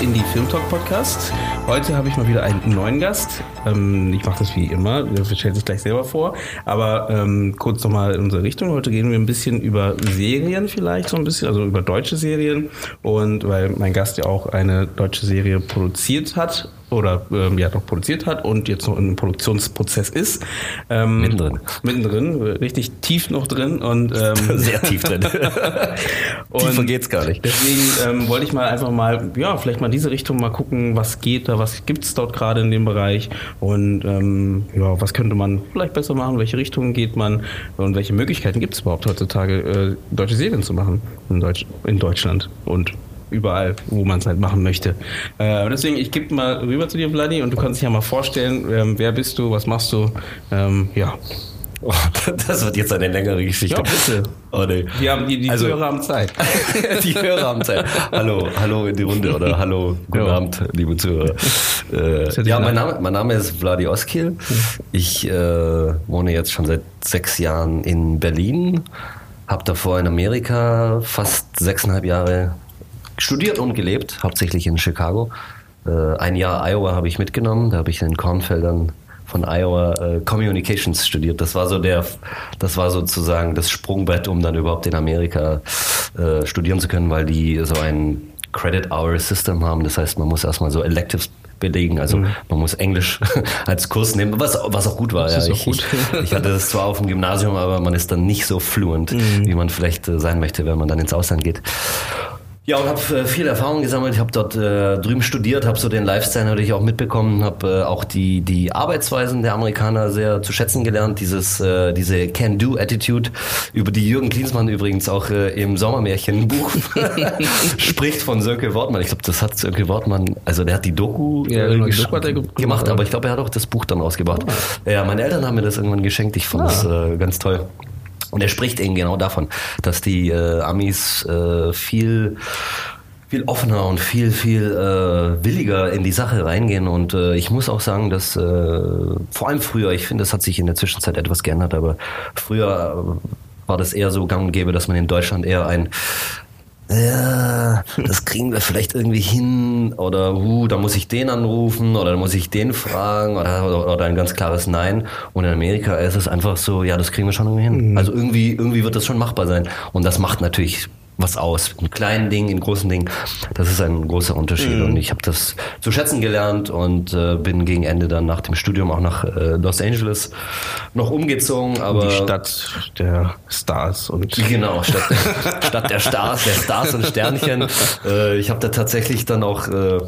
Eingeschaltet habt beim Indie Film Talk Podcast. Heute habe ich mal wieder einen neuen Gast. Ähm, ich mache das wie immer, ihr stellt sich gleich selber vor. Aber ähm, kurz nochmal in unsere Richtung. Heute gehen wir ein bisschen über Serien vielleicht, so ein bisschen, also über deutsche Serien. Und weil mein Gast ja auch eine deutsche Serie produziert hat oder ähm, ja noch produziert hat und jetzt noch im Produktionsprozess ist. Ähm, Mittendrin. Mittendrin, richtig tief noch drin und ähm, Sehr tief drin. Tiefer und geht's gar nicht. Deswegen ähm, wollte ich mal einfach mal, ja, vielleicht mal in diese Richtung mal gucken, was geht da, was gibt's dort gerade in dem Bereich und ähm, ja, was könnte man vielleicht besser machen, welche Richtungen geht man und welche Möglichkeiten gibt's überhaupt heutzutage, äh, deutsche Serien zu machen in, Deutsch, in Deutschland und überall, wo man es halt machen möchte. Äh, deswegen, ich gebe mal rüber zu dir, Vladi, und du kannst dich ja mal vorstellen, ähm, wer bist du, was machst du? Ähm, ja. Oh, das wird jetzt eine längere Geschichte. Ja, bitte. Oh, nee. Die, haben, die, die Also- Zuhörer haben Zeit. Die Hörer haben Zeit. Hallo, hallo in die Runde oder hallo, guten Ja. Abend, liebe Zuhörer. Äh, ja mein Name, mein Name ist Vladi Oskil. Ich äh, wohne jetzt schon seit sechs Jahren in Berlin. Habe davor in Amerika fast sechseinhalb Jahre studiert und gelebt, hauptsächlich in Chicago. Äh, ein Jahr Iowa habe ich mitgenommen. Da habe ich in den Kornfeldern von Iowa äh, Communications studiert. Das war so der, das war sozusagen das Sprungbrett, um dann überhaupt in Amerika äh, studieren zu können, weil die so ein Credit Hour System haben. Das heißt, man muss erstmal so Electives belegen. Also man muss Englisch als Kurs nehmen, was, was auch gut war. Das ja. ich, gut. Ich, hatte das zwar auf dem Gymnasium, aber man ist dann nicht so fluent, wie man vielleicht äh, sein möchte, wenn man dann ins Ausland geht. Ja, und habe äh, viel Erfahrung gesammelt. Ich habe dort äh, drüben studiert, habe so den Lifestyle natürlich auch mitbekommen, habe äh, auch die, die Arbeitsweisen der Amerikaner sehr zu schätzen gelernt. Dieses, äh, diese Can-Do-Attitude, über die Jürgen Klinsmann übrigens auch äh, im Sommermärchen-Buch spricht von Sönke Wortmann. Ich glaube, das hat Sönke Wortmann, also der hat die Doku, Ja, äh, genau, gemacht, gemacht, aber ich glaube, er hat auch das Buch dann rausgebracht. Ja, meine Eltern haben mir das irgendwann geschenkt. Ich fand es äh, ganz toll. Und er spricht eben genau davon, dass die äh, Amis äh, viel viel offener und viel, viel äh, williger in die Sache reingehen. Und äh, ich muss auch sagen, dass äh, vor allem früher, ich finde, das hat sich in der Zwischenzeit etwas geändert, aber früher äh, war das eher so gang und gäbe, dass man in Deutschland eher ein ja, das kriegen wir vielleicht irgendwie hin oder uh, da muss ich den anrufen oder da muss ich den fragen oder, oder, oder ein ganz klares Nein. Und in Amerika ist es einfach so, ja, das kriegen wir schon irgendwie hin. Also irgendwie, irgendwie wird das schon machbar sein. Und das macht natürlich was aus. In kleinen Dingen, in großen Dingen. Das ist ein großer Unterschied. Und ich habe das zu schätzen gelernt und äh, bin gegen Ende dann nach dem Studium auch nach äh, Los Angeles noch umgezogen. Aber die Stadt der Stars und Genau, Stadt, Stadt der Stars, der Stars und Sternchen. Äh, ich habe da tatsächlich dann auch, äh,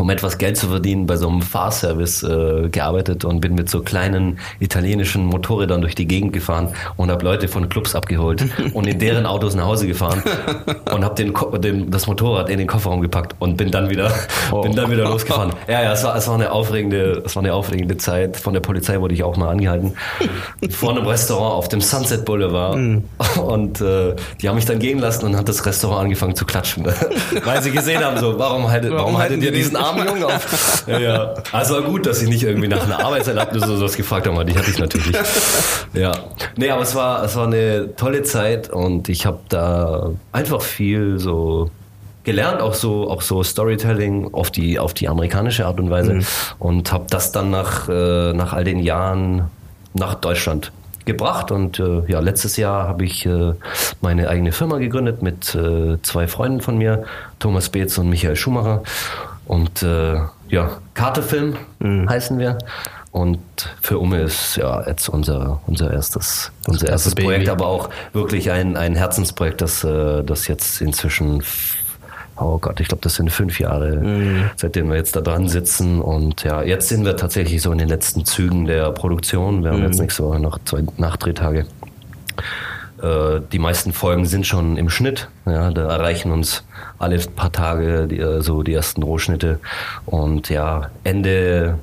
um etwas Geld zu verdienen, bei so einem Fahrservice äh, gearbeitet und bin mit so kleinen italienischen Motorrädern durch die Gegend gefahren und habe Leute von Clubs abgeholt und in deren Autos nach Hause gefahren und habe den, den, das Motorrad in den Kofferraum gepackt und bin dann wieder, Oh. bin dann wieder losgefahren. Ja, ja, es war, es war eine aufregende, es war eine aufregende Zeit. Von der Polizei wurde ich auch mal angehalten. Vor einem Restaurant auf dem Sunset Boulevard. Und äh, die haben mich dann gehen lassen und hat das Restaurant angefangen zu klatschen. Weil sie gesehen haben, so, warum haltet, warum, Warum haltet ihr die diesen den? Jungen auf? Ja, ja. Also war gut, dass sie nicht irgendwie nach einer Arbeitserlaubnis oder sowas gefragt weil die hatte ich natürlich. Ja. Nee, aber es war, es war eine tolle Zeit und ich habe da einfach viel so gelernt, auch so, auch so Storytelling auf die, auf die amerikanische Art und Weise und habe das dann nach, äh, nach all den Jahren nach Deutschland gebracht und äh, ja, letztes Jahr habe ich äh, meine eigene Firma gegründet mit äh, zwei Freunden von mir, Thomas Beetz und Michael Schumacher und äh, ja, Kartefilm heißen wir und für Umme ist ja jetzt unser, unser erstes, unser erstes Baby. Projekt, aber auch wirklich ein, ein Herzensprojekt, das, äh, das jetzt inzwischen oh Gott, ich glaube, das sind fünf Jahre, seitdem wir jetzt da dran sitzen. Und ja, jetzt sind wir tatsächlich so in den letzten Zügen der Produktion. Wir haben jetzt nächste Woche noch zwei Nachdrehtage. Äh, die meisten Folgen sind schon im Schnitt. Ja, da erreichen uns alle paar Tage die, äh, so die ersten Rohschnitte. Und ja, Ende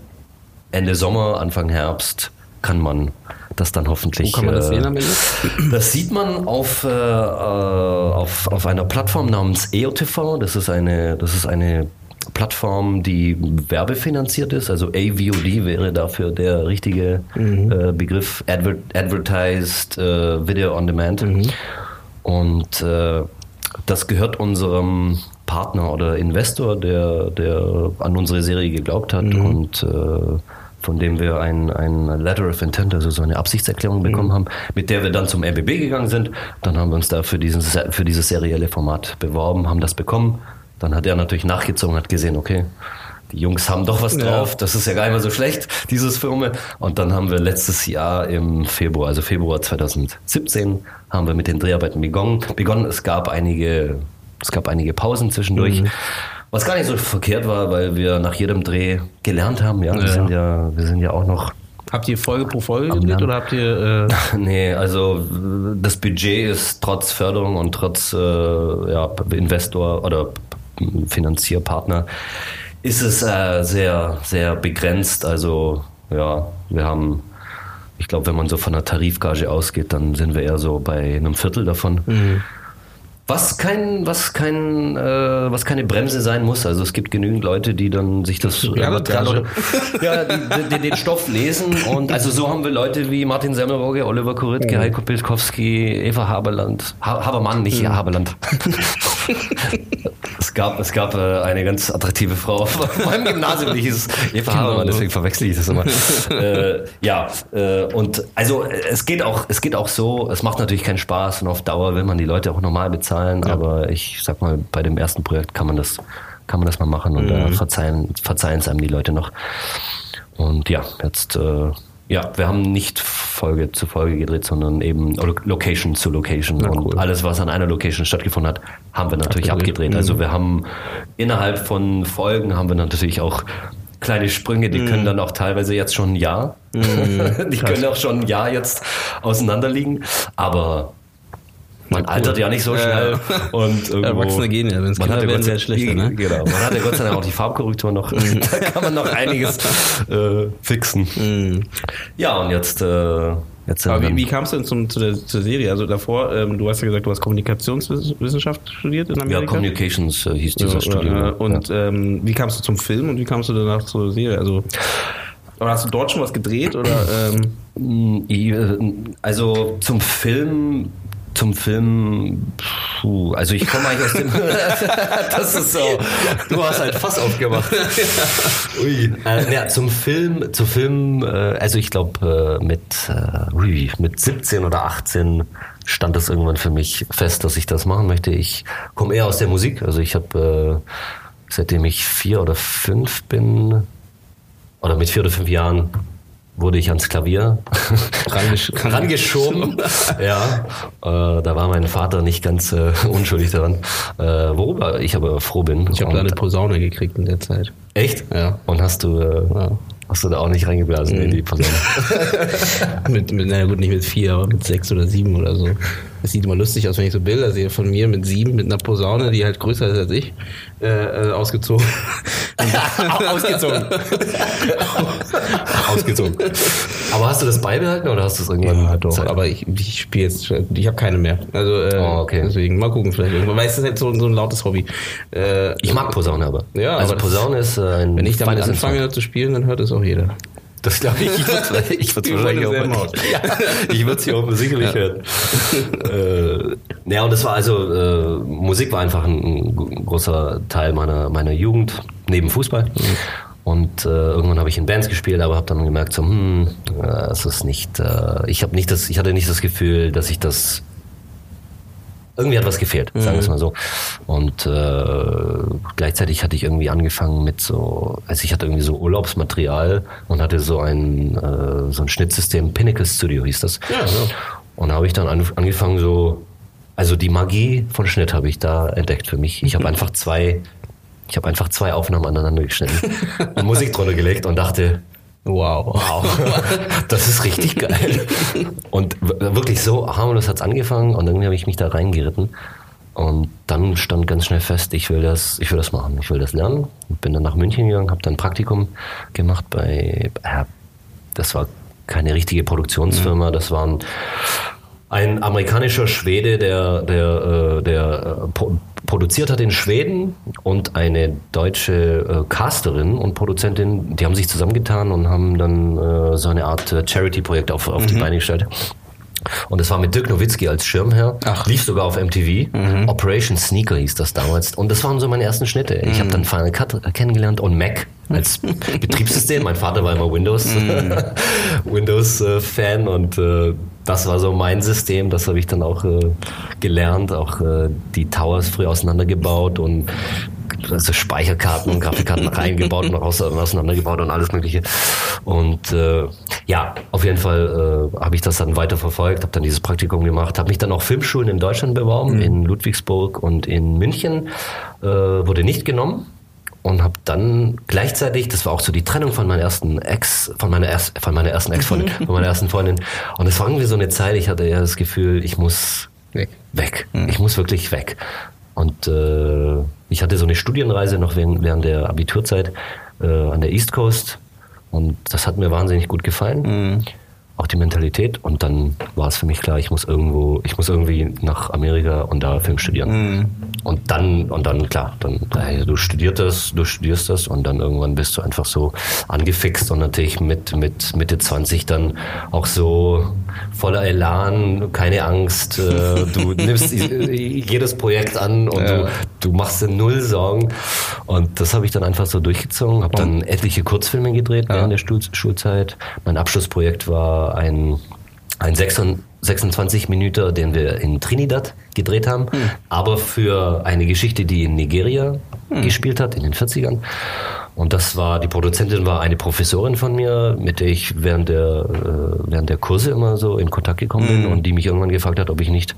Ende Sommer, Anfang Herbst kann man das dann hoffentlich. Wo kann man das äh, sehen am Ende? Das sieht man auf, äh, äh, auf, auf einer Plattform namens EOTV. Das ist eine, das ist eine Plattform, die werbefinanziert ist. Also AVOD wäre dafür der richtige äh, Begriff. Adver Advertised äh, Video on Demand. Und äh, das gehört unserem Partner oder Investor, der, der an unsere Serie geglaubt hat und äh, von dem wir ein, ein Letter of Intent, also so eine Absichtserklärung bekommen haben, mit der wir dann zum RBB gegangen sind. Dann haben wir uns da für, diesen, für dieses serielle Format beworben, haben das bekommen. Dann hat er natürlich nachgezogen, hat gesehen, okay, die Jungs haben doch was drauf, das ist ja gar nicht mehr so schlecht, dieses Firma. Und dann haben wir letztes Jahr im Februar, also Februar 2017, haben wir mit den Dreharbeiten begonnen. begonnen. Es gab einige, es gab einige Pausen zwischendurch. Was gar nicht so verkehrt war, weil wir nach jedem Dreh gelernt haben. Ja, wir Ja. sind ja, wir sind ja auch noch Habt ihr Folge pro Folge gedreht oder habt ihr. Äh, Nee, also das Budget ist trotz Förderung und trotz äh, ja, Investor oder Finanzierpartner ist es äh, sehr, sehr begrenzt. Also ja, wir haben, ich glaube, wenn man so von einer Tarifgage ausgeht, dann sind wir eher so bei einem Viertel davon. Was kein, was kein, äh, was keine Bremse sein muss. Also es gibt genügend Leute, die dann sich das Ja, Material ja, die, die, den Stoff lesen und also so haben wir Leute wie Martin Semmelrogge, Oliver Koritke, Heiko Pilkowski, Eva Haberland, ha Habermann, nicht Mhm. Haberland. es gab, es gab äh, eine ganz attraktive Frau auf meinem Gymnasium, die hieß Eva Genau. Habermann, deswegen verwechsel ich das immer. äh, ja, äh, und also äh, es geht auch, es geht auch so, es macht natürlich keinen Spaß und auf Dauer will man die Leute auch normal bezahlen, aber ich sag mal, bei dem ersten Projekt kann man das, kann man das mal machen und Mhm. da verzeihen, verzeihen es einem die Leute noch. Und ja, jetzt, äh, ja, wir haben nicht Folge zu Folge gedreht, sondern eben Location zu Location. Na, und cool. alles, was an einer Location stattgefunden hat, haben wir natürlich Abgedreht. abgedreht. Mhm. Also wir haben innerhalb von Folgen haben wir natürlich auch kleine Sprünge, die können dann auch teilweise jetzt schon ein Jahr. die Mhm. Krass. können auch schon ein Jahr jetzt auseinanderliegen. Aber man Ja, cool. altert ja nicht so schnell. Und irgendwo, Erwachsene gehen ja, wenn's man Kinder hat ja werden, Gott werden schlechter, ne? Mhm. Genau. Man hat ja Gott sei Dank auch die Farbkorrektur noch. da kann man noch einiges äh, fixen. Ja, und jetzt, äh, jetzt Aber wir wie, wie kamst du denn zum, zu der, zur Serie? Also davor, ähm, du hast ja gesagt, du hast Kommunikationswissenschaft studiert in ja, Amerika. Communications äh, hieß dieser Ja, Studium. äh, und ähm, wie kamst du zum Film und wie kamst du danach zur Serie? Also, oder hast du dort schon was gedreht oder? Ähm, Mm, Also zum Film, zum Film, puh, also ich komme eigentlich aus dem. das ist so. Du hast halt Fass aufgemacht. Ui. Äh, ja, zum Film, zum Film, äh, also ich glaube äh, mit, äh, ui, mit 17 oder 18 stand es irgendwann für mich fest, dass ich das machen möchte. Ich komme eher aus der Musik, also ich habe äh, seitdem ich vier oder fünf bin, oder mit vier oder fünf Jahren wurde ich ans Klavier Rangesch- rangeschoben. ja, äh, da war mein Vater nicht ganz äh, unschuldig daran, äh, worüber ich aber froh bin. ich habe da eine Posaune gekriegt in der Zeit. Echt? Ja. Und hast du, äh, Ja. hast du da auch nicht reingeblasen in die Person? mit, mit, naja gut, nicht mit vier, aber mit sechs oder sieben oder so. Es sieht immer lustig aus, wenn ich so Bilder sehe von mir mit sieben, mit einer Posaune, die halt größer ist als ich, äh, äh, ausgezogen. ausgezogen. ausgezogen. aber hast du das beibehalten oder hast du es irgendwann? Ja, doch, Zeit- aber ich, ich spiele jetzt, ich habe keine mehr. Also äh, Oh, okay. deswegen, mal gucken vielleicht irgendwann. Weil es ist halt so, so ein lautes Hobby. Äh, Ich mag Posaune aber. Ja, also aber Posaune ist äh, ein Wenn ich damit anfange zu spielen, dann hört es auch jeder. Das glaube ich. Ich würde ich würd's wahrscheinlich auch. Ja, ich würde es hier auch sicherlich hören. äh, ja, und das war also, äh, Musik war einfach ein, ein großer Teil meiner, meiner Jugend, neben Fußball. Und äh, irgendwann habe ich in Bands gespielt, aber habe dann gemerkt, so, hm, äh, es ist nicht, äh, ich habe nicht das, ich hatte nicht das Gefühl, dass ich das irgendwie hat was gefehlt, sagen wir es mal so. Und äh, gleichzeitig hatte ich irgendwie angefangen mit so, also ich hatte irgendwie so Urlaubsmaterial und hatte so ein äh, so ein Schnittsystem, Pinnacle Studio hieß das. Ja, ja. Und da habe ich dann an, angefangen so, also die Magie von Schnitt habe ich da entdeckt für mich. Ich habe einfach zwei, ich habe einfach zwei Aufnahmen aneinander geschnitten und Musik drunter gelegt und dachte, Wow. Wow, das ist richtig geil. Und wirklich so harmlos hat's angefangen und irgendwie habe ich mich da reingeritten. Und dann stand ganz schnell fest, ich will das, ich will das machen, ich will das lernen. Bin dann nach München gegangen, habe dann ein Praktikum gemacht bei, äh, das war keine richtige Produktionsfirma, das waren ein amerikanischer Schwede, der, der, äh, der äh, produziert hat in Schweden und eine deutsche äh, Casterin und Produzentin, die haben sich zusammengetan und haben dann äh, so eine Art äh, Charity-Projekt auf, auf mhm. die Beine gestellt. Und es war mit Dirk Nowitzki als Schirmherr. Ach. Lief sogar auf MTV. Mhm. Operation Sneaker hieß das damals. Und das waren so meine ersten Schnitte. Ich mhm. habe dann Final Cut kennengelernt und Mac als Betriebssystem. Mein Vater war immer Windows, mhm. Windows-Fan und äh, das war so mein System. Das habe ich dann auch äh, gelernt. Auch äh, die Towers früh auseinandergebaut und also Speicherkarten und Grafikkarten reingebaut und auseinandergebaut und alles Mögliche. Und äh, ja, auf jeden Fall äh, habe ich das dann weiter verfolgt, habe dann dieses Praktikum gemacht, habe mich dann auch Filmschulen in Deutschland beworben, mhm. in Ludwigsburg und in München, äh, wurde nicht genommen und habe dann gleichzeitig, das war auch so die Trennung von meiner ersten Ex, von meiner, erst, von meiner ersten Ex-Freundin, von meiner ersten Freundin. Und es war irgendwie so eine Zeit, ich hatte ja das Gefühl, ich muss weg. weg. Mhm. Ich muss wirklich weg. Und äh, ich hatte so eine Studienreise noch während, während der Abiturzeit äh, an der East Coast und das hat mir wahnsinnig gut gefallen. Mhm. Auch die Mentalität. Und dann war es für mich klar, ich muss irgendwo, ich muss irgendwie nach Amerika und da Film studieren. Mhm. Und dann, und dann, klar, dann, du studierst das, du studierst das und dann irgendwann bist du einfach so angefixt und natürlich mit, mit Mitte 20 dann auch so voller Elan, keine Angst, äh, du nimmst jedes Projekt an und ja. du, du machst dir null Sorgen. Und das habe ich dann einfach so durchgezogen, habe dann etliche Kurzfilme gedreht ja. während der Schulzeit. Mein Abschlussprojekt war ein, ein 6 26 Minuten, den wir in Trinidad gedreht haben, hm. aber für eine Geschichte, die in Nigeria hm. gespielt hat, in den 40ern. Und das war, die Produzentin war eine Professorin von mir, mit der ich während der, äh, während der Kurse immer so in Kontakt gekommen bin hm. und die mich irgendwann gefragt hat, ob ich nicht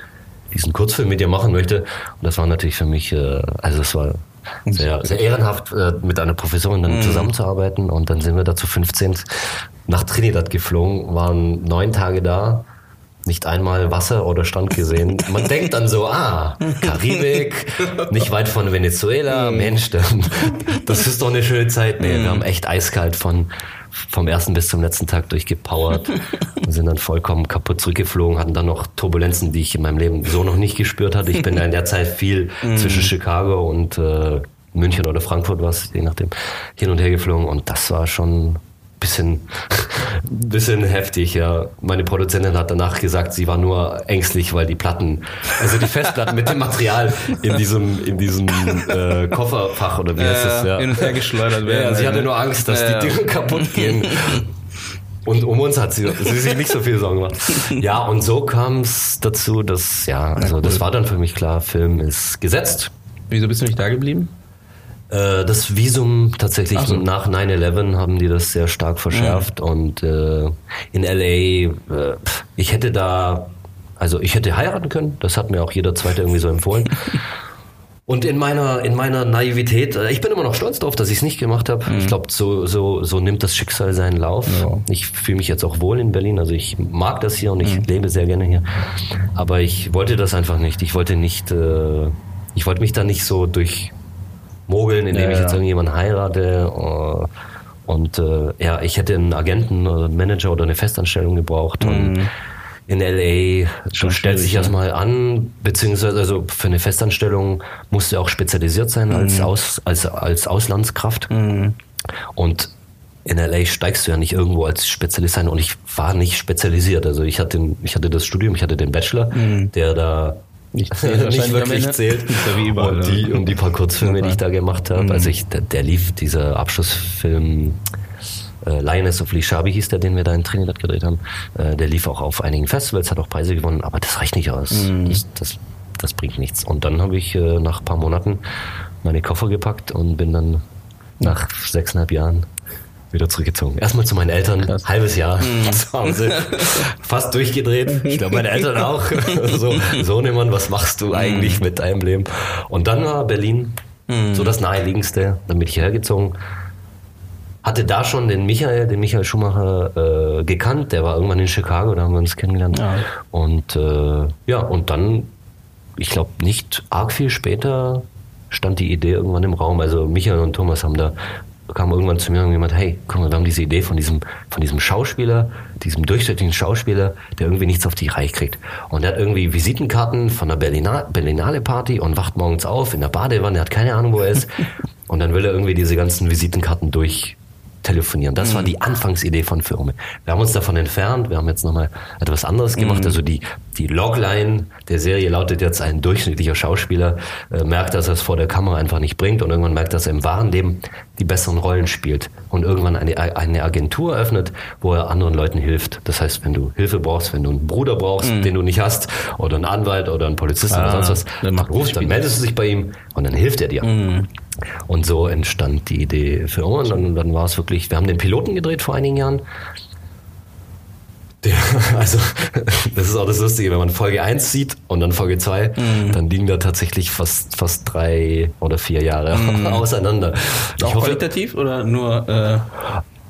diesen Kurzfilm mit ihr machen möchte. Und das war natürlich für mich, äh, also es war sehr, sehr ehrenhaft, äh, mit einer Professorin dann mhm. zusammenzuarbeiten. Und dann sind wir da zu 15 nach Trinidad geflogen, waren neun Tage da nicht einmal Wasser oder Strand gesehen. Man denkt dann so, ah, Karibik, nicht weit von Venezuela, mhm. Mensch, das ist doch eine schöne Zeit. Nee, wir mhm. haben echt eiskalt von vom ersten bis zum letzten Tag durchgepowert und sind dann vollkommen kaputt zurückgeflogen, hatten dann noch Turbulenzen, die ich in meinem Leben so noch nicht gespürt hatte. Ich bin da in der Zeit viel mhm. zwischen Chicago und äh, München oder Frankfurt was, je nachdem, hin und her geflogen und das war schon bisschen, bisschen heftig, ja. Meine Produzentin hat danach gesagt, sie war nur ängstlich, weil die Platten, also die Festplatten mit dem Material in diesem, in diesem äh, Kofferfach oder wie heißt das, ja. Hin und her geschleudert werden. Ja, sie hatte nur Angst, dass die Dinge kaputt gehen. Und um uns hat sie, sie sich nicht so viel Sorgen gemacht. Ja, und so kam es dazu, dass, ja, also das war dann für mich klar, Film ist gesetzt. Wieso bist du nicht da geblieben? Äh, das Visum tatsächlich so. nach 9-11 haben die das sehr stark verschärft ja. und äh, in LA, äh, ich hätte da, also ich hätte heiraten können, das hat mir auch jeder Zweite irgendwie so empfohlen. Und in meiner, in meiner Naivität, äh, ich bin immer noch stolz darauf, dass ich es nicht gemacht habe. Mhm. Ich glaube, so, so, so nimmt das Schicksal seinen Lauf. Ja. Ich fühle mich jetzt auch wohl in Berlin. Also ich mag das hier und ich mhm. lebe sehr gerne hier. Aber ich wollte das einfach nicht. Ich wollte nicht, äh, ich wollte mich da nicht so durch mogeln, indem ja, ich jetzt irgendjemanden heirate. Uh, und äh, ja, ich hätte einen Agenten oder einen Manager oder eine Festanstellung gebraucht. Mhm. Und in LA, du stellst dich erstmal an, beziehungsweise also für eine Festanstellung musst du auch spezialisiert sein mhm. als, Aus, als, als Auslandskraft. Mhm. Und in LA steigst du ja nicht irgendwo als Spezialist sein und ich war nicht spezialisiert. Also ich hatte, ich hatte das Studium, ich hatte den Bachelor, mhm. der da nicht, zählt, nicht wirklich zählt. Ja überall, und, die, und die paar Kurzfilme, die ich da gemacht habe. Mhm. Also ich, der, der, lief, dieser Abschlussfilm äh, Lioness of Lee Shabi hieß der, den wir da in Trinidad gedreht haben. Äh, der lief auch auf einigen Festivals, hat auch Preise gewonnen, aber das reicht nicht aus. Mhm. Das, das, das, bringt nichts. Und dann habe ich äh, nach ein paar Monaten meine Koffer gepackt und bin dann nach sechseinhalb Jahren wieder zurückgezogen. Erstmal zu meinen Eltern, Krass. halbes Jahr mhm. zu Hause, fast durchgedreht. Ich glaube, meine Eltern auch. so, Sohnemann, was machst du eigentlich mhm. mit deinem Leben? Und dann war Berlin mhm. so das naheliegendste. Dann bin ich hierher gezogen. Hatte da schon den Michael, den Michael Schumacher äh, gekannt. Der war irgendwann in Chicago, da haben wir uns kennengelernt. Ja. Und äh, ja, und dann ich glaube, nicht arg viel später stand die Idee irgendwann im Raum. Also Michael und Thomas haben da kam irgendwann zu mir und jemand, hey, guck mal, wir haben diese Idee von diesem, von diesem Schauspieler, diesem durchschnittlichen Schauspieler, der irgendwie nichts auf die Reihe kriegt. Und der hat irgendwie Visitenkarten von der Berlina, Berlinale Party und wacht morgens auf in der Badewanne, hat keine Ahnung, wo er ist. und dann will er irgendwie diese ganzen Visitenkarten durch, telefonieren. Das war die Anfangsidee von Firmen. Wir haben uns davon entfernt, wir haben jetzt nochmal etwas anderes gemacht. Also die, die Logline der Serie lautet jetzt, ein durchschnittlicher Schauspieler äh, merkt, dass er es vor der Kamera einfach nicht bringt und irgendwann merkt, dass er im wahren Leben die besseren Rollen spielt und irgendwann eine, eine Agentur öffnet, wo er anderen Leuten hilft. Das heißt, wenn du Hilfe brauchst, wenn du einen Bruder brauchst, den du nicht hast, oder einen Anwalt oder einen Polizisten Ah, oder sonst was, dann rufst, dann meldest du dich bei ihm und dann hilft er dir. Und so entstand die Idee für uns. Und dann, dann war es wirklich, wir haben den Piloten gedreht vor einigen Jahren. Der, also, das ist auch das Lustige, wenn man Folge 1 sieht und dann Folge 2, dann liegen da tatsächlich fast, fast drei oder vier Jahre auseinander. Ich Auch hoffe, qualitativ oder nur, äh,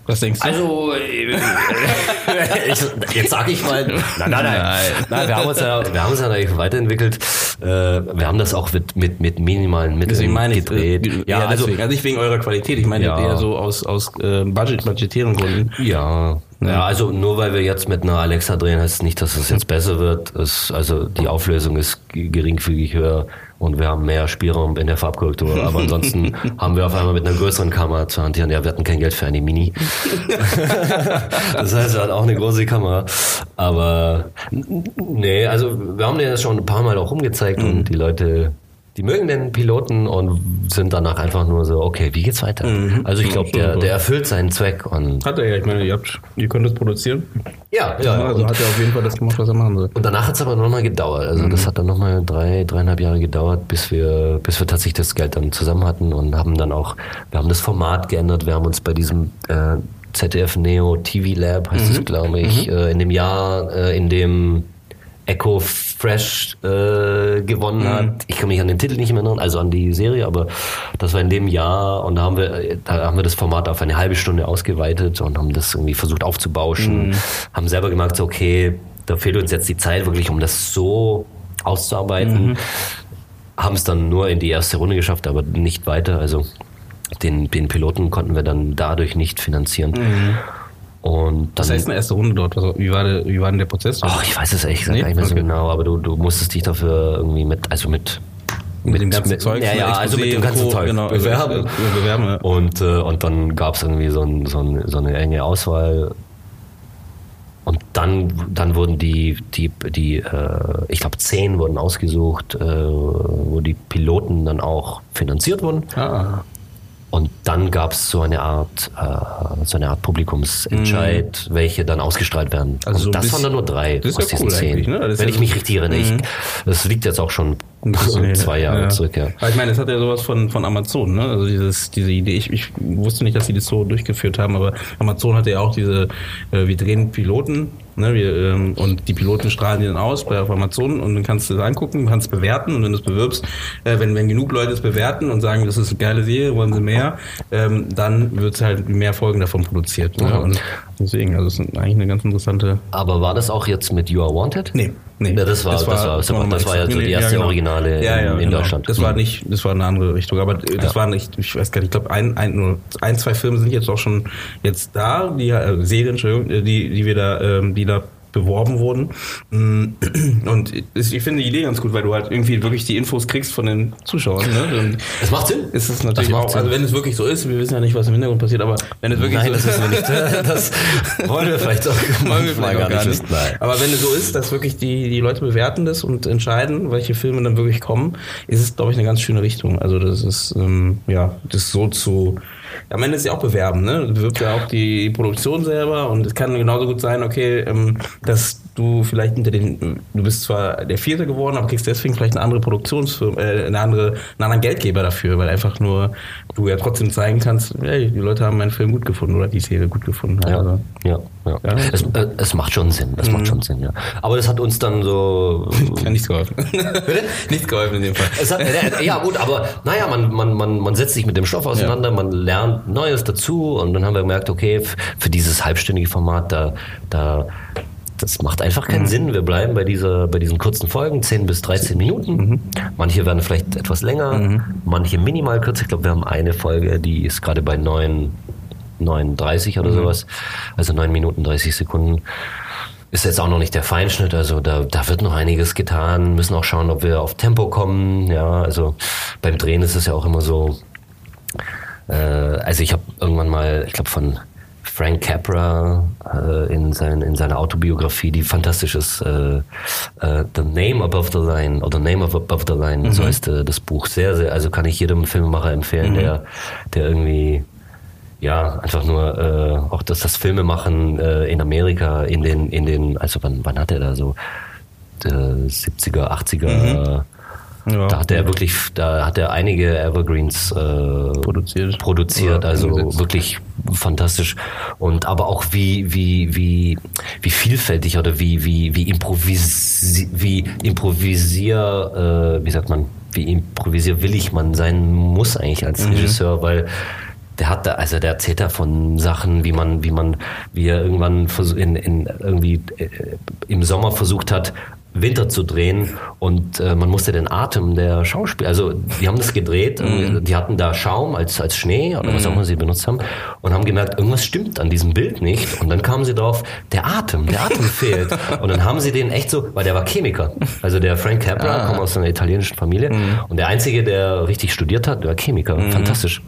was denkst du? also, ich, jetzt sag ich mal, nein, nein, nein. Nein. nein wir, haben uns ja, wir haben uns ja natürlich weiterentwickelt. Äh, wir haben das auch mit, mit, mit minimalen Mitteln Deswegen meine ich, gedreht. äh, ja, ja, also, deswegen. also nicht wegen eurer Qualität, ich meine Ja. eher so aus, aus äh, Budget, budgetären Gründen. Ja, ja, also nur weil wir jetzt mit einer Alexa drehen, heißt es nicht, dass es jetzt besser wird. Es, also die Auflösung ist geringfügig höher und wir haben mehr Spielraum in der Farbkorrektur. Aber ansonsten haben wir auf einmal mit einer größeren Kamera zu hantieren. Ja, wir hatten kein Geld für eine Mini. das heißt, wir hatten auch eine große Kamera. Aber nee, also wir haben den jetzt schon ein paar Mal auch rumgezeigt und die Leute, die mögen den Piloten und sind danach einfach nur so, okay, wie geht's weiter? Also ich glaube, der, der erfüllt seinen Zweck und Hat er ja, ich meine, ihr, habt, ihr könnt es produzieren. ja, ja, also hat er auf jeden Fall das gemacht, was er machen soll. und danach hat es aber nochmal gedauert. Also das hat dann nochmal drei, dreieinhalb Jahre gedauert, bis wir, bis wir tatsächlich das Geld dann zusammen hatten und haben dann auch, wir haben das Format geändert, wir haben uns bei diesem äh, ZDF Neo TV Lab, heißt es, glaube ich, äh, in dem Jahr, äh, in dem Echo Fresh äh, gewonnen hat. Ich kann mich an den Titel nicht mehr erinnern, also an die Serie, aber das war in dem Jahr und da haben wir, da haben wir das Format auf eine halbe Stunde ausgeweitet und haben das irgendwie versucht aufzubauschen, haben selber gemerkt, so, okay, da fehlt uns jetzt die Zeit wirklich, um das so auszuarbeiten. Haben es dann nur in die erste Runde geschafft, aber nicht weiter. Also den, den Piloten konnten wir dann dadurch nicht finanzieren. Und Was heißt eine erste Runde dort? Also, wie, war der, wie war denn der Prozess? Oh, ich weiß es ehrlich gesagt Nee? nicht mehr so Okay. genau, aber du, du musstest dich dafür irgendwie mit, also mit mit dem ganzen mit, Zeug? Ja, ja, also mit dem ganzen Co. Zeug. Genau, bewerben. äh, bewerben, ja. Und, äh, und dann gab es irgendwie so, ein, so, ein, so eine enge Auswahl. Und dann, dann wurden die, die, die äh, ich glaube, zehn wurden ausgesucht, äh, wo die Piloten dann auch finanziert wurden. Ah, Und dann gab es so eine Art, äh, so eine Art Publikumsentscheid, welche dann ausgestrahlt werden. Mhm. Also so und ein das waren dann nur drei aus ja diesen cool zehn. ne? Wenn ja ich so- mich richtig erinnere. Ich, das liegt jetzt auch schon. zwei Jahre zurück, ja. Aber ich meine, es hat ja sowas von, von Amazon, ne? Also dieses, diese Idee, ich, ich wusste nicht, dass sie das so durchgeführt haben, aber Amazon hatte ja auch diese, äh, wir drehen Piloten, ne? Wir, ähm, und die Piloten strahlen die dann aus bei auf Amazon und dann kannst du das angucken, kannst bewerten und wenn du es bewirbst, äh, wenn, wenn genug Leute es bewerten und sagen, das ist eine geile Serie, wollen sie mehr, ähm, dann wird halt mehr Folgen davon produziert. Ne? Und deswegen, also es ist eigentlich eine ganz interessante. Aber war das auch jetzt mit You Are Wanted? Nee, nee. Ja, das war- das war- das war- das war ja so die erste Originale ja, in- ja, in genau. Deutschland. Das war Mhm. nicht, das war eine andere Richtung. Aber das Ja. war nicht, ich weiß gar nicht, ich glaube, ein, ein, nur ein, zwei Filme sind jetzt auch schon jetzt da, die äh, Serien, Entschuldigung, äh, die, die wir da, ähm, die da beworben wurden. Mm, Und ich finde die Idee ganz gut, weil du halt irgendwie wirklich die Infos kriegst von den Zuschauern. Ne? Das macht Sinn. ist es natürlich Das macht auch, Sinn. also wenn es wirklich so ist, wir wissen ja nicht, was im Hintergrund passiert, aber wenn es wirklich Nein, so das wir nicht. Das wollen wir vielleicht auch Wollen wir vielleicht auch gar nicht. wissen. Aber wenn es so ist, dass wirklich die, die Leute bewerten das und entscheiden, welche Filme dann wirklich kommen, ist es, glaube ich, eine ganz schöne Richtung. Also das ist, ähm, ja, das so zu, am Ende ist ja auch bewerben, ne? Du bewirbst ja auch die Produktion selber und es kann genauso gut sein, okay, ähm, dass du vielleicht hinter den, du bist zwar der Vierte geworden, aber kriegst deswegen vielleicht eine andere Produktionsfirma, äh, eine andere, einen anderen Geldgeber dafür, weil einfach nur du ja trotzdem zeigen kannst, hey, die Leute haben meinen Film gut gefunden oder die Serie gut gefunden. Ja, Also, ja, ja. Ja. Es, äh, es macht schon Sinn. Es macht schon Sinn, ja. Aber das hat uns dann so. Ja, nichts geholfen. nichts geholfen in dem Fall. Hat, äh, ja, gut, aber naja, man, man, man, man setzt sich mit dem Stoff auseinander, man lernt Neues dazu und dann haben wir gemerkt, okay, für dieses halbstündige Format, da, da das macht einfach keinen Sinn. Wir bleiben bei dieser, bei diesen kurzen Folgen, 10 bis 13 Minuten. Manche werden vielleicht etwas länger, manche minimal kürzer. Ich glaube, wir haben eine Folge, die ist gerade bei 9, 39 oder sowas. Also 9 Minuten 30 Sekunden. Ist jetzt auch noch nicht der Feinschnitt, also da, da wird noch einiges getan. Müssen auch schauen, ob wir auf Tempo kommen. Ja, also beim Drehen ist es ja auch immer so. Äh, also ich habe irgendwann mal, ich glaube von Frank Capra äh, in, sein, in seiner Autobiografie, die fantastisch ist, äh, äh, The Name Above the Line oder Name of Above the Line, so heißt äh, das Buch. Sehr, sehr, also kann ich jedem Filmemacher empfehlen, der, der irgendwie ja, einfach nur äh, auch das, das Filmemachen äh, in Amerika in den, in den, also wann, wann hat er da so äh, 70er, 80er, Ja. da hat er wirklich, da hat er einige Evergreens äh, Produziert. produziert, also umgesetzt. wirklich fantastisch und aber auch wie wie wie wie vielfältig oder wie wie wie improvisi wie improvisier äh, wie sagt man wie improvisierwillig man sein muss eigentlich als Mhm. Regisseur, weil der hat da, also der erzählt da von Sachen, wie man, wie man, wie er irgendwann in, in irgendwie äh, im Sommer versucht hat, Winter zu drehen und äh, man musste den Atem der Schauspieler, also die haben das gedreht, Mhm. die hatten da Schaum als, als Schnee oder was auch immer sie benutzt haben und haben gemerkt, irgendwas stimmt an diesem Bild nicht und dann kamen sie drauf, der Atem, der Atem fehlt und dann haben sie den echt so, weil der war Chemiker, also der Frank Capra Ah. kommt aus einer italienischen Familie Mhm. und der einzige, der richtig studiert hat, der war Chemiker, fantastisch.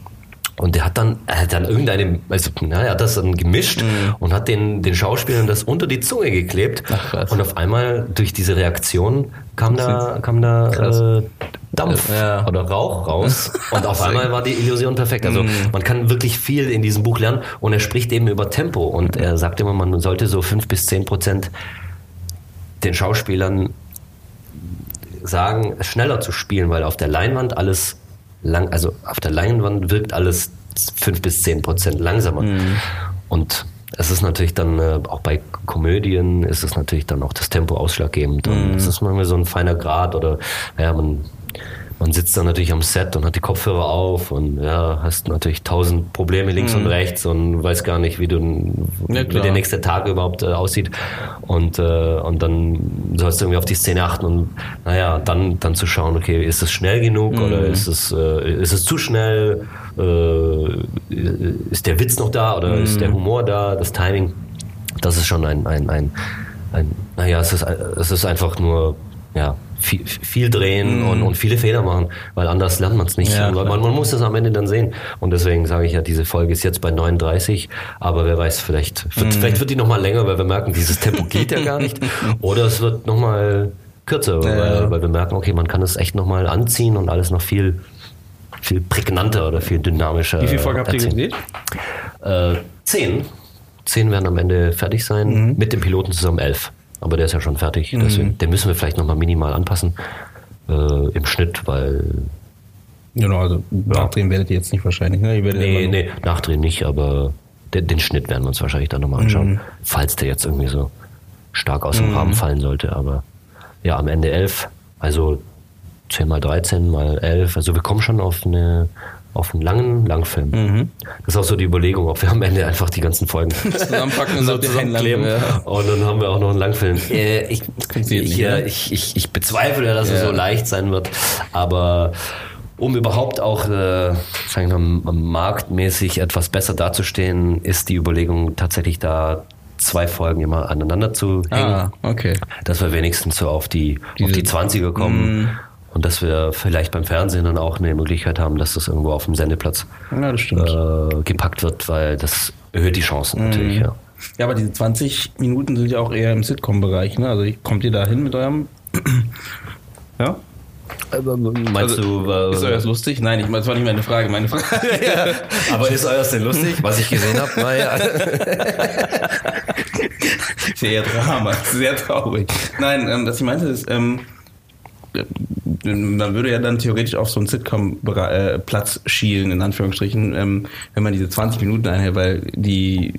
Und der hat dann, er hat dann irgendeine, also, na, er hat das dann gemischt und hat den, den Schauspielern das unter die Zunge geklebt. Mhm. Ach, und auf einmal durch diese Reaktion kam da, kam da äh, Dampf Ja. oder Rauch raus. Und auf einmal war die Illusion perfekt. Also Mhm. man kann wirklich viel in diesem Buch lernen. Und er spricht eben über Tempo. Und er sagt immer, man sollte so fünf bis zehn Prozent den Schauspielern sagen, schneller zu spielen, weil auf der Leinwand alles lang, also auf der Leinwand wirkt alles fünf bis zehn Prozent langsamer. Und es ist natürlich dann, äh, auch bei Komödien ist es natürlich dann auch das Tempo ausschlaggebend. Und es ist manchmal so ein feiner Grad oder, ja, man, man sitzt dann natürlich am Set und hat die Kopfhörer auf und ja, hast natürlich tausend Probleme links und rechts und weiß gar nicht, wie du Ja, wie der nächste Tag überhaupt äh, aussieht. Und, äh, und dann sollst du irgendwie auf die Szene achten und naja, dann, dann zu schauen, okay, ist es schnell genug Mhm. oder ist es, äh, ist es zu schnell? Äh, ist der Witz noch da oder ist Mhm. der Humor da, das Timing? Das ist schon ein, ein, ein, ein naja, es ist, es ist einfach nur, ja, viel, viel drehen und, und viele Fehler machen, weil anders lernt man es nicht. Mhm. Ja, man, man muss es am Ende dann sehen. Und deswegen sage ich ja, diese Folge ist jetzt bei 39, aber wer weiß, vielleicht Mhm. wird, vielleicht wird die nochmal länger, weil wir merken, dieses Tempo geht ja gar nicht. Oder es wird nochmal kürzer, Ja. weil, weil wir merken, okay, man kann es echt nochmal anziehen und alles noch viel, viel prägnanter oder viel dynamischer. Wie viele Folgen habt ihr gedreht? Äh, zehn. Zehn werden am Ende fertig sein. Mhm. Mit dem Piloten zusammen elf. Aber der ist ja schon fertig. Deswegen, den müssen wir vielleicht nochmal minimal anpassen äh, im Schnitt, weil. Genau, also nachdrehen werdet ihr jetzt nicht wahrscheinlich, ne? Nee, nee, nachdrehen nicht, aber den, den Schnitt werden wir uns wahrscheinlich dann nochmal anschauen. Mhm. Falls der jetzt irgendwie so stark aus dem Rahmen fallen sollte. Aber ja, am Ende elf. Also 10 mal 13 mal 11. Also wir kommen schon auf eine auf einen langen Langfilm. Mhm. Das ist auch so die Überlegung, ob wir am Ende einfach die ganzen Folgen Zusammenpacken und so zusammenkleben ja. und dann haben wir auch noch einen Langfilm. Äh, ich, ich, nicht, äh, ne? ich, ich, ich bezweifle, dass es Ja. so leicht sein wird, aber um überhaupt auch äh, sagen wir mal, marktmäßig etwas besser dazustehen, ist die Überlegung tatsächlich da zwei Folgen immer aneinander zu hängen, Ah, okay. dass wir wenigstens so auf die, auf die 20er kommen. Und dass wir vielleicht beim Fernsehen dann auch eine Möglichkeit haben, dass das irgendwo auf dem Sendeplatz Ja, äh, gepackt wird, weil das erhöht die Chancen natürlich. Mhm. Ja. Ja, aber diese 20 Minuten sind ja auch eher im Sitcom-Bereich, ne? Also kommt ihr da hin mit eurem. ja? Meinst Also, du, äh, Ist euers lustig? Nein, ich, das war nicht meine Frage. Meine Frage. aber ist euers denn lustig? Was ich gesehen habe, war ja. Sehr Drama, sehr traurig. Nein, ähm, was ich meinte ist, ähm, äh, man würde ja dann theoretisch auf so einen Sitcom-Platz schielen, in Anführungsstrichen, ähm, wenn man diese 20 Minuten einhält, weil die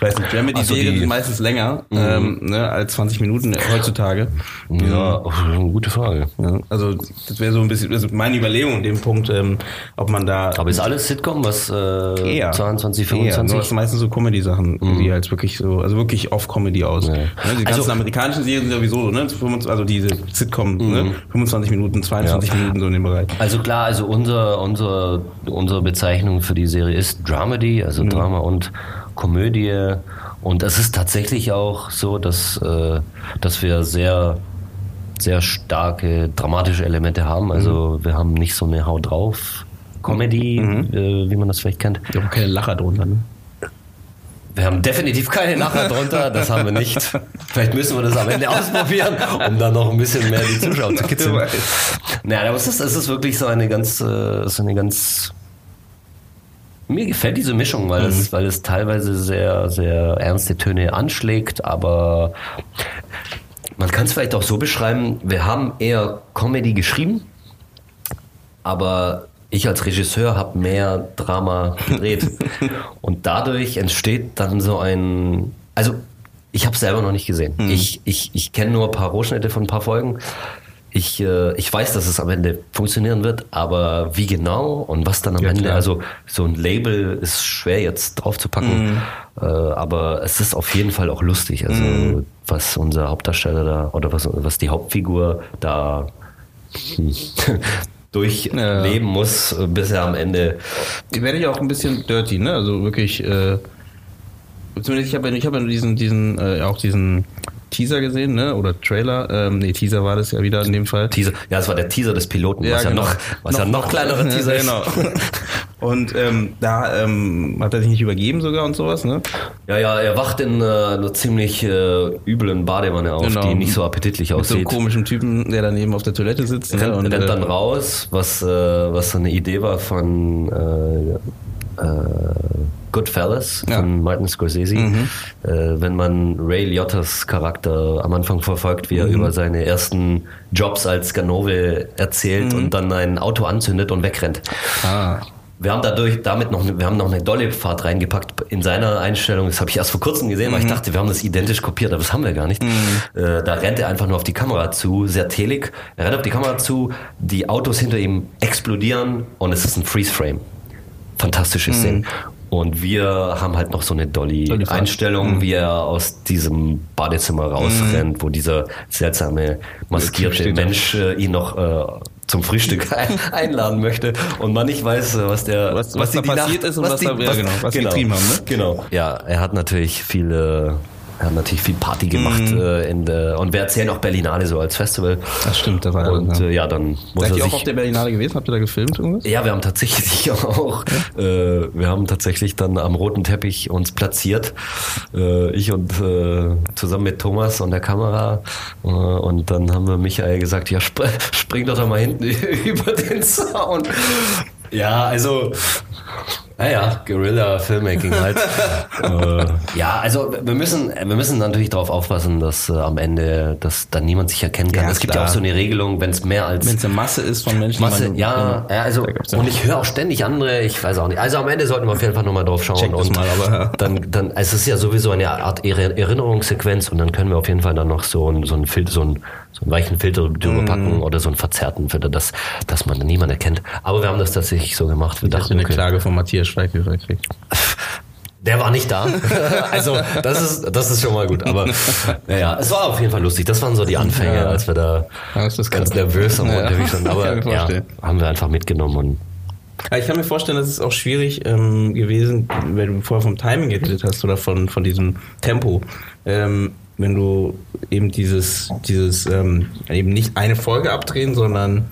weiß nicht, Dramedy-Serien die- sind meistens länger ähm, ne, als 20 Minuten heutzutage. Ja, oh, gute Frage. Ja, also das wäre so ein bisschen also meine Überlegung in dem Punkt, ähm, ob man da Aber ist alles Sitcom, was äh, eher 22, eher, nur 25? das sind meistens so Comedy-Sachen, die halt wirklich so, also wirklich auf Comedy aus. Ja. Ne, die ganzen Also- amerikanischen Serien sind sowieso, ne, 25 also diese Sitcom, ne, 25 Minuten, 22 Minuten so in dem Bereich. Also klar, also unser, unser, unsere Bezeichnung für die Serie ist Dramedy, also Drama und Komödie. Und es ist tatsächlich auch so, dass, äh, dass wir sehr, sehr starke dramatische Elemente haben. Also wir haben nicht so eine Haut drauf Comedy, äh, wie man das vielleicht kennt. Ich habe keine Lacher drunter, ne? Wir haben definitiv keine Lacher drunter, das haben wir nicht. Vielleicht müssen wir das am Ende ausprobieren, um dann noch ein bisschen mehr die Zuschauer zu kitzeln. Naja, aber es ist, es ist wirklich so eine ganz, äh, so eine ganz. Mir gefällt diese Mischung, weil, es, weil es teilweise sehr, sehr ernste Töne anschlägt, aber man kann es vielleicht auch so beschreiben, wir haben eher Comedy geschrieben, aber ich als Regisseur habe mehr Drama gedreht. Und dadurch entsteht dann so ein. Also, ich habe selber noch nicht gesehen. Ich, ich, ich kenne nur ein paar Rohschnitte von ein paar Folgen. Ich, äh, ich weiß, dass es am Ende funktionieren wird, aber wie genau und was dann am Ja, Ende, klar. also so ein Label ist schwer jetzt draufzupacken, äh, aber es ist auf jeden Fall auch lustig. Also was unser Hauptdarsteller da oder was, was die Hauptfigur da durchleben muss, äh, bis er am Ende. Die werde ich auch ein bisschen dirty, ne? Also wirklich, äh, zumindest ich habe ja, ich hab ja nur diesen, diesen, äh, auch diesen Teaser gesehen, ne? Oder Trailer. Ähm, nee, Teaser war das ja wieder in dem Fall. Teaser, ja, es war der Teaser des Piloten, was ja noch, was ja noch kleinerer Teaser ist. Genau. Und ähm, da ähm, hat er sich nicht übergeben sogar und sowas, ne? Ja, ja, er wacht in äh, einer ziemlich äh, üblen Badewanne auf, Genau. die nicht so appetitlich Mit so einem aussieht. komischen Typen, der daneben auf der Toilette sitzt. Ne? Und, rennt äh, dann raus, was, äh, was so eine Idee war von äh, äh, Goodfellas Ja. von Martin Scorsese. Mhm. Äh, wenn man Ray Liotta's Charakter am Anfang verfolgt, wie er Mhm. über seine ersten Jobs als Ganove erzählt und dann ein Auto anzündet und wegrennt. ah, Wir haben dadurch damit noch, wir haben noch eine dolle Fahrt reingepackt in seiner Einstellung. Das habe ich erst vor kurzem gesehen, weil ich dachte, wir haben das identisch kopiert, aber das haben wir gar nicht. Äh, da rennt er einfach nur auf die Kamera zu, sehr telig. Er rennt auf die Kamera zu, die Autos hinter ihm explodieren und es ist ein Freeze-Frame. Fantastische Szene. Und wir haben halt noch so eine. Dolly-Einstellung, wie er aus diesem Badezimmer rausrennt, wo dieser seltsame maskierte da. Mensch äh, ihn noch äh, zum Frühstück ein, einladen möchte und man nicht weiß, äh, was der Was- was da die passiert ist und was da- ja, genau, was die getrieben haben, ne? Genau. Ja, er hat natürlich viele er hat natürlich viel Party gemacht äh, in der, und wir erzählen auch Berlinale so als Festival. das stimmt, da war Und ja. äh, ja, dann muss Seid ihr auch auf der Berlinale gewesen? Habt ihr da gefilmt irgendwas? ja, wir haben tatsächlich auch, äh, wir haben tatsächlich dann am roten Teppich uns platziert. Äh, ich und zusammen mit Thomas und der Kamera. Und dann haben wir Michael gesagt, ja, sp spring doch da mal hinten über den Zaun. Ja, also, naja, Guerilla Filmmaking halt. äh, ja, also wir müssen, wir müssen natürlich darauf aufpassen, dass äh, am Ende, dass dann niemand sich erkennen kann. Ja, es gibt ja auch so eine Regelung, wenn es mehr als Wenn es eine Masse ist von Menschen, Masse, man- ja, ja, also und ich höre auch ständig andere, ich weiß auch nicht. Also am Ende sollten wir auf jeden Fall nochmal drauf schauen Check und mal, aber, ja. dann, dann, es ist ja sowieso eine Art Erinner- Erinnerungssequenz und dann können wir auf jeden Fall dann noch so einen, so einen Filter, so einen, so einen weichen Filter drüber packen Mhm. oder so einen verzerrten Filter, dass, dass man dann niemand erkennt. Aber wir haben das tatsächlich so gemacht. Wir Ich dachte, eine Klage von Matthias Schweighöfer kriegt. der war nicht da. also das ist, das ist schon mal gut. Aber naja, es war auf jeden Fall lustig. Das waren so die Anfänge, Ja. als wir da Ja, ganz krass. nervös am Ja. Unterwegs. Kann Aber ja, haben wir einfach mitgenommen und ich kann mir vorstellen, dass es auch schwierig ähm, gewesen, wenn du vorher vom Timing geredet hast oder von, von diesem Tempo. Ähm, wenn du eben dieses, dieses ähm, eben nicht eine Folge abdrehen, sondern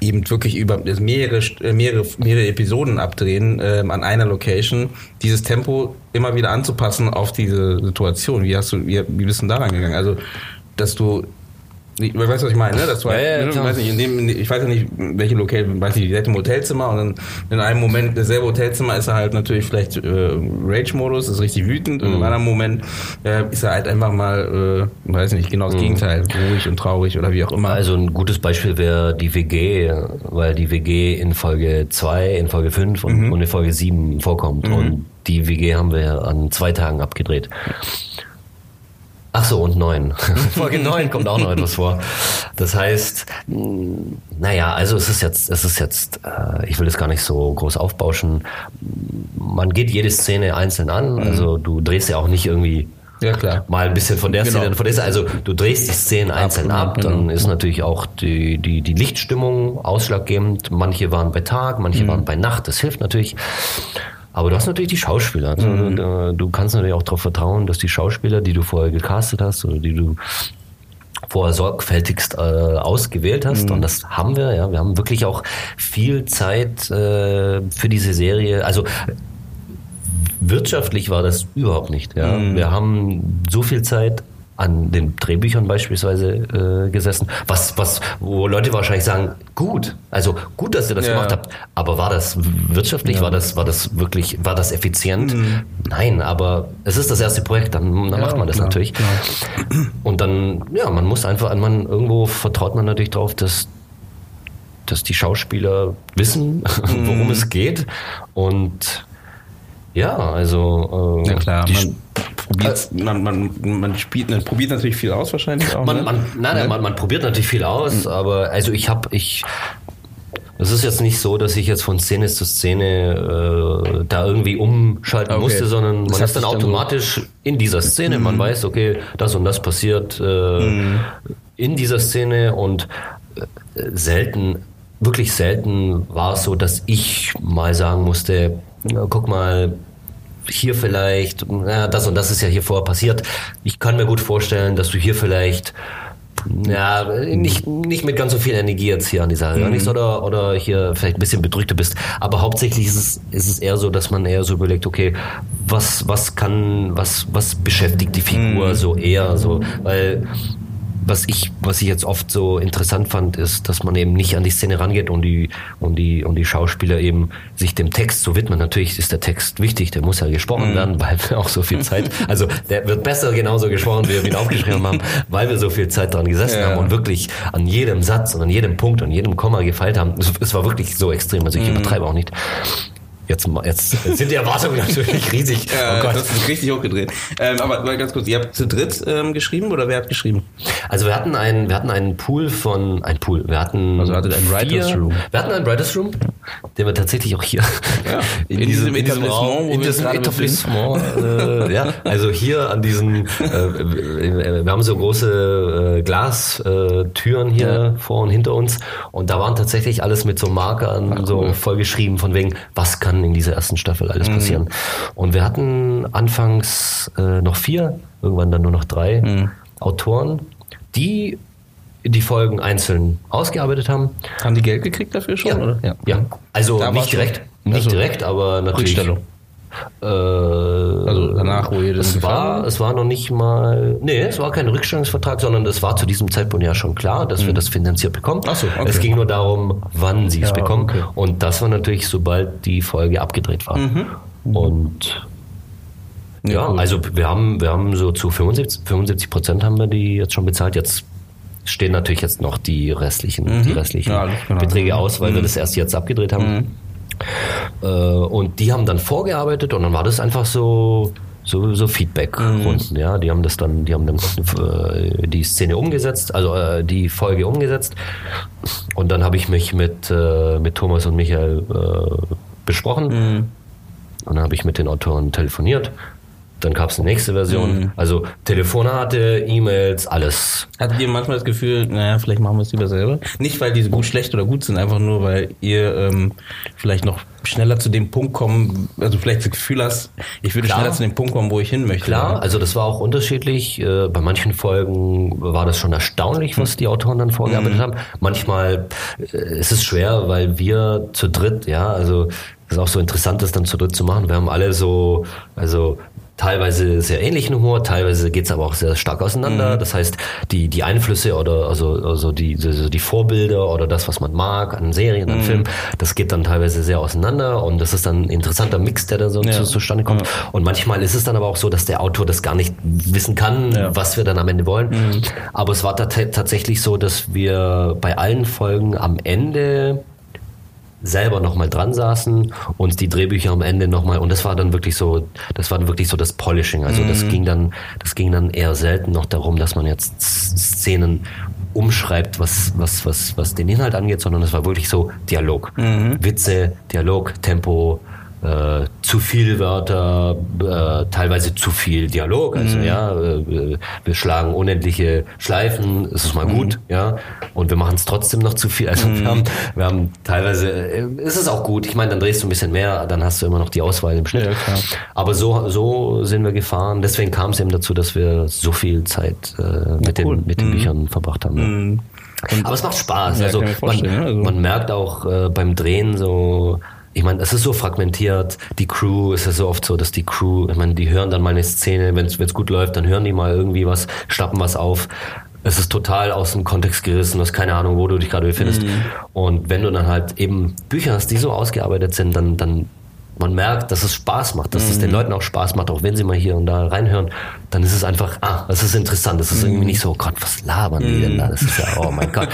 eben wirklich über das mehrere, äh, mehrere, mehrere Episoden abdrehen ähm, an einer Location, dieses Tempo immer wieder anzupassen auf diese Situation. Wie hast du, wie, wie bist du daran gegangen? Also, dass du Ich weiß, was ich meine, ne? Das war, Ja, ja, ne? klar. weiß nicht, in dem, ich weiß ja nicht, welche Lokal, weiß nicht, die im Hotelzimmer und dann in einem Moment, dasselbe Hotelzimmer ist er halt natürlich vielleicht äh, Rage-Modus, ist richtig wütend und Mhm. im anderen Moment äh, ist er halt einfach mal, äh, weiß nicht, genau das Gegenteil, ruhig und traurig oder wie auch immer. Mhm. Also ein gutes Beispiel wäre die WG, weil die WG in Folge 2, in Folge 5 und, und in Folge 7 vorkommt. Und die WG haben wir an zwei Tagen abgedreht. Ach so, und 9. Folge 9 kommt auch noch etwas vor. Das heißt, mh, naja, also es ist jetzt, es ist jetzt, äh, ich will das gar nicht so groß aufbauschen. Man geht jede Szene einzeln an. Also du drehst ja auch nicht irgendwie ja, klar. mal ein bisschen von der Genau. Szene, von der Szene. Also du drehst die Szenen einzeln ab, genau. dann ist natürlich auch die, die, die Lichtstimmung ausschlaggebend. Manche waren bei Tag, manche Mhm. waren bei Nacht, das hilft natürlich. Aber du hast natürlich die Schauspieler. Also, Mhm. äh, Du kannst natürlich auch darauf vertrauen, dass die Schauspieler, die du vorher gecastet hast oder die du vorher sorgfältigst äh, ausgewählt hast. Mhm. Und das haben wir, ja. Wir haben wirklich auch viel Zeit äh, für diese Serie. Also wirtschaftlich war das überhaupt nicht. Ja. Mhm. Wir haben so viel Zeit an den Drehbüchern beispielsweise äh, gesessen, was, was, wo Leute wahrscheinlich sagen, gut, also gut, dass ihr das Ja. gemacht habt, aber war das wirtschaftlich, war das, war das wirklich, war das effizient? Nein, aber es ist das erste Projekt, dann, dann Mhm. Ja, macht man das klar, natürlich. Und dann, ja, man muss einfach, man, irgendwo vertraut man natürlich darauf, dass, dass die Schauspieler wissen, Mhm. worum es geht. Und ja, also äh, Ja klar, die, man probiert, man, man, man spielt, man probiert natürlich viel aus wahrscheinlich auch. man, ne? man, nein, nein, man, man probiert natürlich viel aus, aber also ich habe, ich, es ist jetzt nicht so, dass ich jetzt von Szene zu Szene äh, da irgendwie umschalten Okay. musste, sondern Das man hat ist dann sich dann so- automatisch in dieser Szene. Man weiß, okay, das und das passiert äh, in dieser Szene und äh, selten, wirklich selten war es so, dass ich mal sagen musste, guck mal, hier vielleicht, ja, das und das ist ja hier vorher passiert. Ich kann mir gut vorstellen, dass du hier vielleicht ja, nicht, nicht mit ganz so viel Energie jetzt hier an die Sache mhm. oder, oder hier vielleicht ein bisschen bedrückter bist. Aber hauptsächlich ist es, ist es eher so, dass man eher so überlegt, okay, was, was kann, was, was beschäftigt die Figur Mhm. so eher so, weil was ich, was ich jetzt oft so interessant fand, ist, dass man eben nicht an die Szene rangeht und die, und die, und die Schauspieler eben sich dem Text so widmen. Natürlich ist der Text wichtig, der muss ja gesprochen werden, weil wir auch so viel Zeit, also der wird besser genauso gesprochen, wie wir ihn aufgeschrieben haben, weil wir so viel Zeit dran gesessen Ja. haben und wirklich an jedem Satz und an jedem Punkt und jedem Komma gefeilt haben. Es, es war wirklich so extrem, also ich übertreibe auch nicht. Jetzt, jetzt sind die Erwartungen natürlich riesig. Ja, oh Gott. das ist richtig hochgedreht. Ähm, aber mal ganz kurz, ihr habt zu dritt ähm, geschrieben oder wer hat geschrieben? Also wir hatten einen, wir hatten einen Pool von, ein Pool, wir hatten Also hattet einen Writers Room. Wir hatten einen Writers Room, den wir tatsächlich auch hier Ja, in diesem Etablissement, wo in wir uns diesem gerade Etablissement, äh, ja, also hier an diesen, äh, wir haben so große äh, Glastüren äh, hier Ja. vor und hinter uns und da waren tatsächlich alles mit so Markern Ach, so cool. vollgeschrieben von wegen, was kann in dieser ersten Staffel Mhm. alles passieren. Und wir hatten anfangs äh, noch vier, irgendwann dann nur noch drei Mhm. Autoren, die die Folgen einzeln ausgearbeitet haben. Haben die Geld gekriegt dafür schon? Oder? ja. Also Da nicht direkt, nicht Also, direkt, aber natürlich. Rückstellung. Äh, Also danach, wo ihr das es war, es war noch nicht mal, nee, es war kein Rückstellungsvertrag, sondern es war zu diesem Zeitpunkt ja schon klar, dass wir das finanziert bekommen. Mhm. Ach so, okay. Es ging nur darum, wann sie es Ja, bekommen. okay. Und das war natürlich, sobald die Folge abgedreht war. Und Ja, ja, also wir haben, wir haben so zu 75, 75 Prozent haben wir die jetzt schon bezahlt. Jetzt stehen natürlich jetzt noch die restlichen, die restlichen Mhm. Ja. Beträge aus, weil wir das erst jetzt abgedreht haben. Äh, und die haben dann vorgearbeitet und dann war das einfach so so, so Feedback-Runden, ja. Die haben das dann, die haben dann äh, die Szene umgesetzt, also äh, die Folge umgesetzt. Und dann habe ich mich mit, äh, mit Thomas und Michael besprochen. Und dann habe ich mit den Autoren telefoniert. Dann gab es eine nächste Version. Also Telefonate, E-Mails, alles. Hattet ihr manchmal das Gefühl, naja, vielleicht machen wir es lieber selber? Nicht, weil diese gut schlecht oder gut sind, einfach nur, weil ihr ähm, vielleicht noch schneller zu dem Punkt kommen, also vielleicht das Gefühl hast, ich würde Klar. schneller zu dem Punkt kommen, wo ich hin möchte. Klar, also das war auch unterschiedlich. Äh, Bei manchen Folgen war das schon erstaunlich, was die Autoren dann vorgearbeitet haben. Manchmal äh, ist es schwer, weil wir zu dritt, ja, also es ist auch so interessant, das dann zu dritt zu machen. Wir haben alle so, also teilweise sehr ähnlichen Humor, teilweise geht's aber auch sehr stark auseinander. Das heißt, die, die Einflüsse oder also, also die, also die Vorbilder oder das, was man mag an Serien, an Filmen, das geht dann teilweise sehr auseinander und das ist dann ein interessanter Mix, der da so Ja. zu, zustande kommt. Und manchmal ist es dann aber auch so, dass der Autor das gar nicht wissen kann, Ja. was wir dann am Ende wollen. Aber es war tat- tatsächlich so, dass wir bei allen Folgen am Ende selber nochmal dran saßen, uns die Drehbücher am Ende nochmal, und das war dann wirklich so, das war dann wirklich so das Polishing. Also das ging dann, das ging dann eher selten noch darum, dass man jetzt Szenen umschreibt, was, was, was, was den Inhalt angeht, sondern es war wirklich so Dialog. Witze, Dialog, Tempo, äh, zu viel Wörter, äh, teilweise zu viel Dialog. Also ja, äh, wir schlagen unendliche Schleifen, es ist mal gut, ja, und wir machen es trotzdem noch zu viel. Also wir haben, wir haben teilweise, äh, ist es auch gut. Ich meine, dann drehst du ein bisschen mehr, dann hast du immer noch die Auswahl im Schnitt. Ja. Aber so, so sind wir gefahren. Deswegen kam es eben dazu, dass wir so viel Zeit mit, cool. den, mit den Büchern verbracht haben. ja. Aber es macht Spaß. Ja, also, man, also- man merkt auch äh, beim Drehen so, ich meine, es ist so fragmentiert. Die Crew ist ja so oft so, dass die Crew, ich meine, die hören dann mal eine Szene, wenn es gut läuft, dann hören die mal irgendwie was, schnappen was auf. Es ist total aus dem Kontext gerissen, du hast keine Ahnung, wo du dich gerade befindest. Mhm. Und wenn du dann halt eben Bücher hast, die so ausgearbeitet sind, dann, dann man merkt, dass es Spaß macht, dass Mhm. es den Leuten auch Spaß macht, auch wenn sie mal hier und da reinhören, dann ist es einfach, ah, das ist interessant. Das ist irgendwie Mhm. nicht so, Gott, was labern die denn da? Das ist ja, oh mein Gott.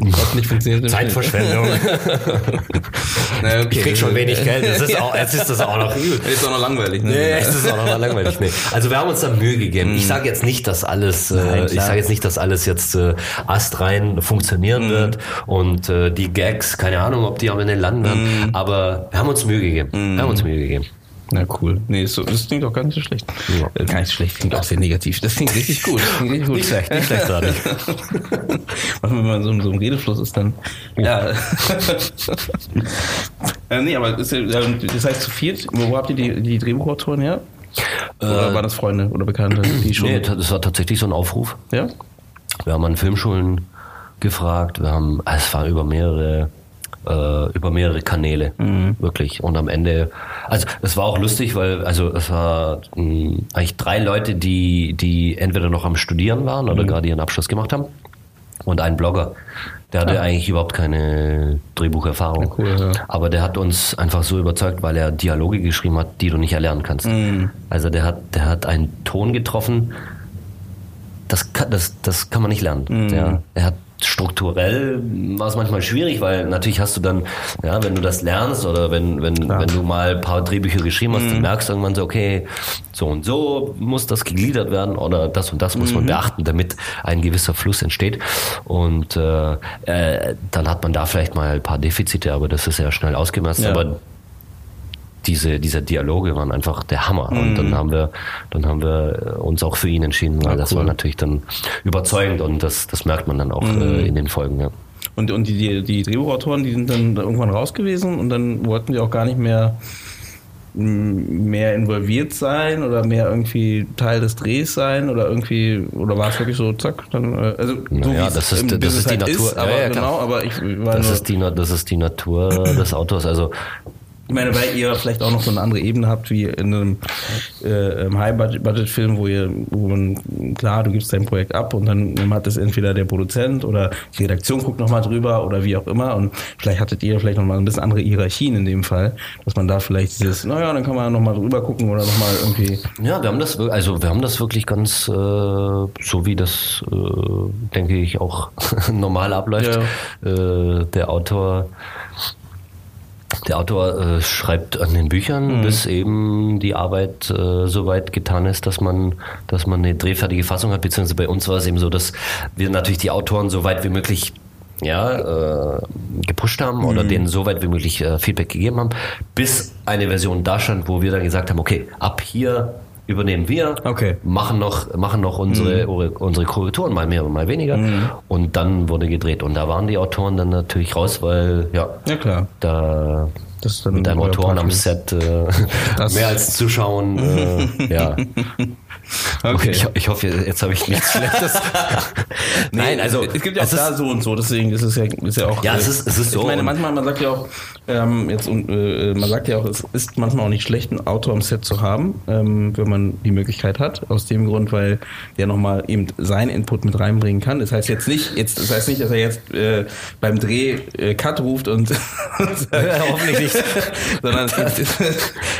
Gott, nicht funktioniert. Zeitverschwendung. Na, okay. Ich krieg schon wenig Geld. Das ist auch, jetzt ist das auch noch übel. Ist auch noch langweilig, ne? Nee, es ist auch noch mal langweilig. Nee. Also wir haben uns da Mühe gegeben. Ich sage jetzt nicht, dass alles, äh, Nein, ich sage jetzt nicht, dass alles jetzt äh, astrein funktionieren wird und äh, die Gags, keine Ahnung, ob die am Ende landen werden, aber wir haben uns Mühe gegeben. Wir haben uns Mühe gegeben. Na cool. Nee, so, das klingt auch gar nicht so schlecht. Ja. Äh, Gar nicht so schlecht, klingt auch sehr negativ. Das klingt richtig gut. Das klingt richtig gut. Nicht schlecht, nicht schlecht gerade. Wenn man so, in so einem Redefluss ist, dann. Ja. äh, nee, aber ja- ähm, das heißt zu viert, wo habt ihr die, die Drehbuchautoren her? Oder waren das Freunde oder Bekannte, die schon. Nee, das war tatsächlich so ein Aufruf. ja? Wir haben an Filmschulen gefragt, wir haben, ah, es war über mehrere, äh, über mehrere Kanäle, wirklich. Und am Ende, also es war auch lustig, weil, also es war mh, eigentlich drei Leute, die, die entweder noch am Studieren waren oder gerade ihren Abschluss gemacht haben. Und ein Blogger, der hatte eigentlich überhaupt keine Drehbucherfahrung. Ja, cool, ja. Aber der hat uns einfach so überzeugt, weil er Dialoge geschrieben hat, die du nicht erlernen kannst. Also der hat, der hat einen Ton getroffen, das kann, das, das kann man nicht lernen. Mhm. Der, er hat strukturell war es manchmal schwierig, weil natürlich hast du dann, ja, wenn du das lernst oder wenn, wenn, wenn du mal ein paar Drehbücher geschrieben hast, Mhm. dann merkst du irgendwann so, okay, so und so muss das gegliedert werden oder das und das muss Mhm. man beachten, damit ein gewisser Fluss entsteht. Und äh, äh, dann hat man da vielleicht mal ein paar Defizite, aber das ist ja schnell ausgemerzt. Ja. Aber diese, diese Dialoge waren einfach der Hammer. Und dann haben wir, dann haben wir uns auch für ihn entschieden, weil Mhm. Ja, das cool. war natürlich dann überzeugend und das, das merkt man dann auch Mhm. äh, in den Folgen. Ja. Und, und die, die, die Drehbuchautoren, die sind dann irgendwann raus gewesen und dann wollten die auch gar nicht mehr mehr involviert sein oder mehr irgendwie Teil des Drehs sein oder irgendwie oder war es wirklich so zack dann äh, also so es das ist- das Business ist die halt Natur. ist, aber Ja, ja, genau aber ich war Das nur, ist die, das ist die Natur des Autors. Also ich meine weil ihr vielleicht auch noch so eine andere Ebene habt wie in einem äh, High-Budget-Film wo ihr wo man klar du gibst dein Projekt ab und dann hat es entweder der Produzent oder die Redaktion guckt noch mal drüber oder wie auch immer und vielleicht hattet ihr vielleicht noch mal ein bisschen andere Hierarchien in dem Fall dass man da vielleicht dieses naja dann kann man noch mal drüber gucken oder noch mal irgendwie Ja, wir haben das, also wir haben das wirklich ganz, äh, so wie das, äh, denke ich, auch normal abläuft. Äh, der Autor, der Autor äh, schreibt an den Büchern, bis eben die Arbeit äh, so weit getan ist, dass man, dass man eine drehfertige Fassung hat. Beziehungsweise bei uns war es eben so, dass wir natürlich die Autoren so weit wie möglich ja, äh, gepusht haben oder denen so weit wie möglich äh, Feedback gegeben haben, bis eine Version da stand, wo wir dann gesagt haben, okay, ab hier übernehmen wir, Okay. machen noch, machen noch unsere, unsere Korrekturen, mal mehr und mal weniger. Und dann wurde gedreht. Und da waren die Autoren dann natürlich raus, weil, ja, ja klar da mit einem Autoren am. Set äh, mehr als zuschauen, äh, ja. Okay, ich, ich hoffe, jetzt habe ich nichts Schlechtes. Nein, also es gibt ja auch es ist- da so und so, deswegen ist es ja, ist ja auch. Ja, es ist- es ist so Ich meine, manchmal, man sagt ja auch, ähm, jetzt, und, äh, man sagt ja auch, es ist manchmal auch nicht schlecht, ein Auto am Set zu haben, ähm, wenn man die Möglichkeit hat. Aus dem Grund, weil der nochmal eben seinen Input mit reinbringen kann. Das heißt jetzt nicht, jetzt, das heißt nicht, dass er jetzt äh, beim Dreh äh, Cut ruft und, und sagt, hoffentlich nicht. sondern es geht,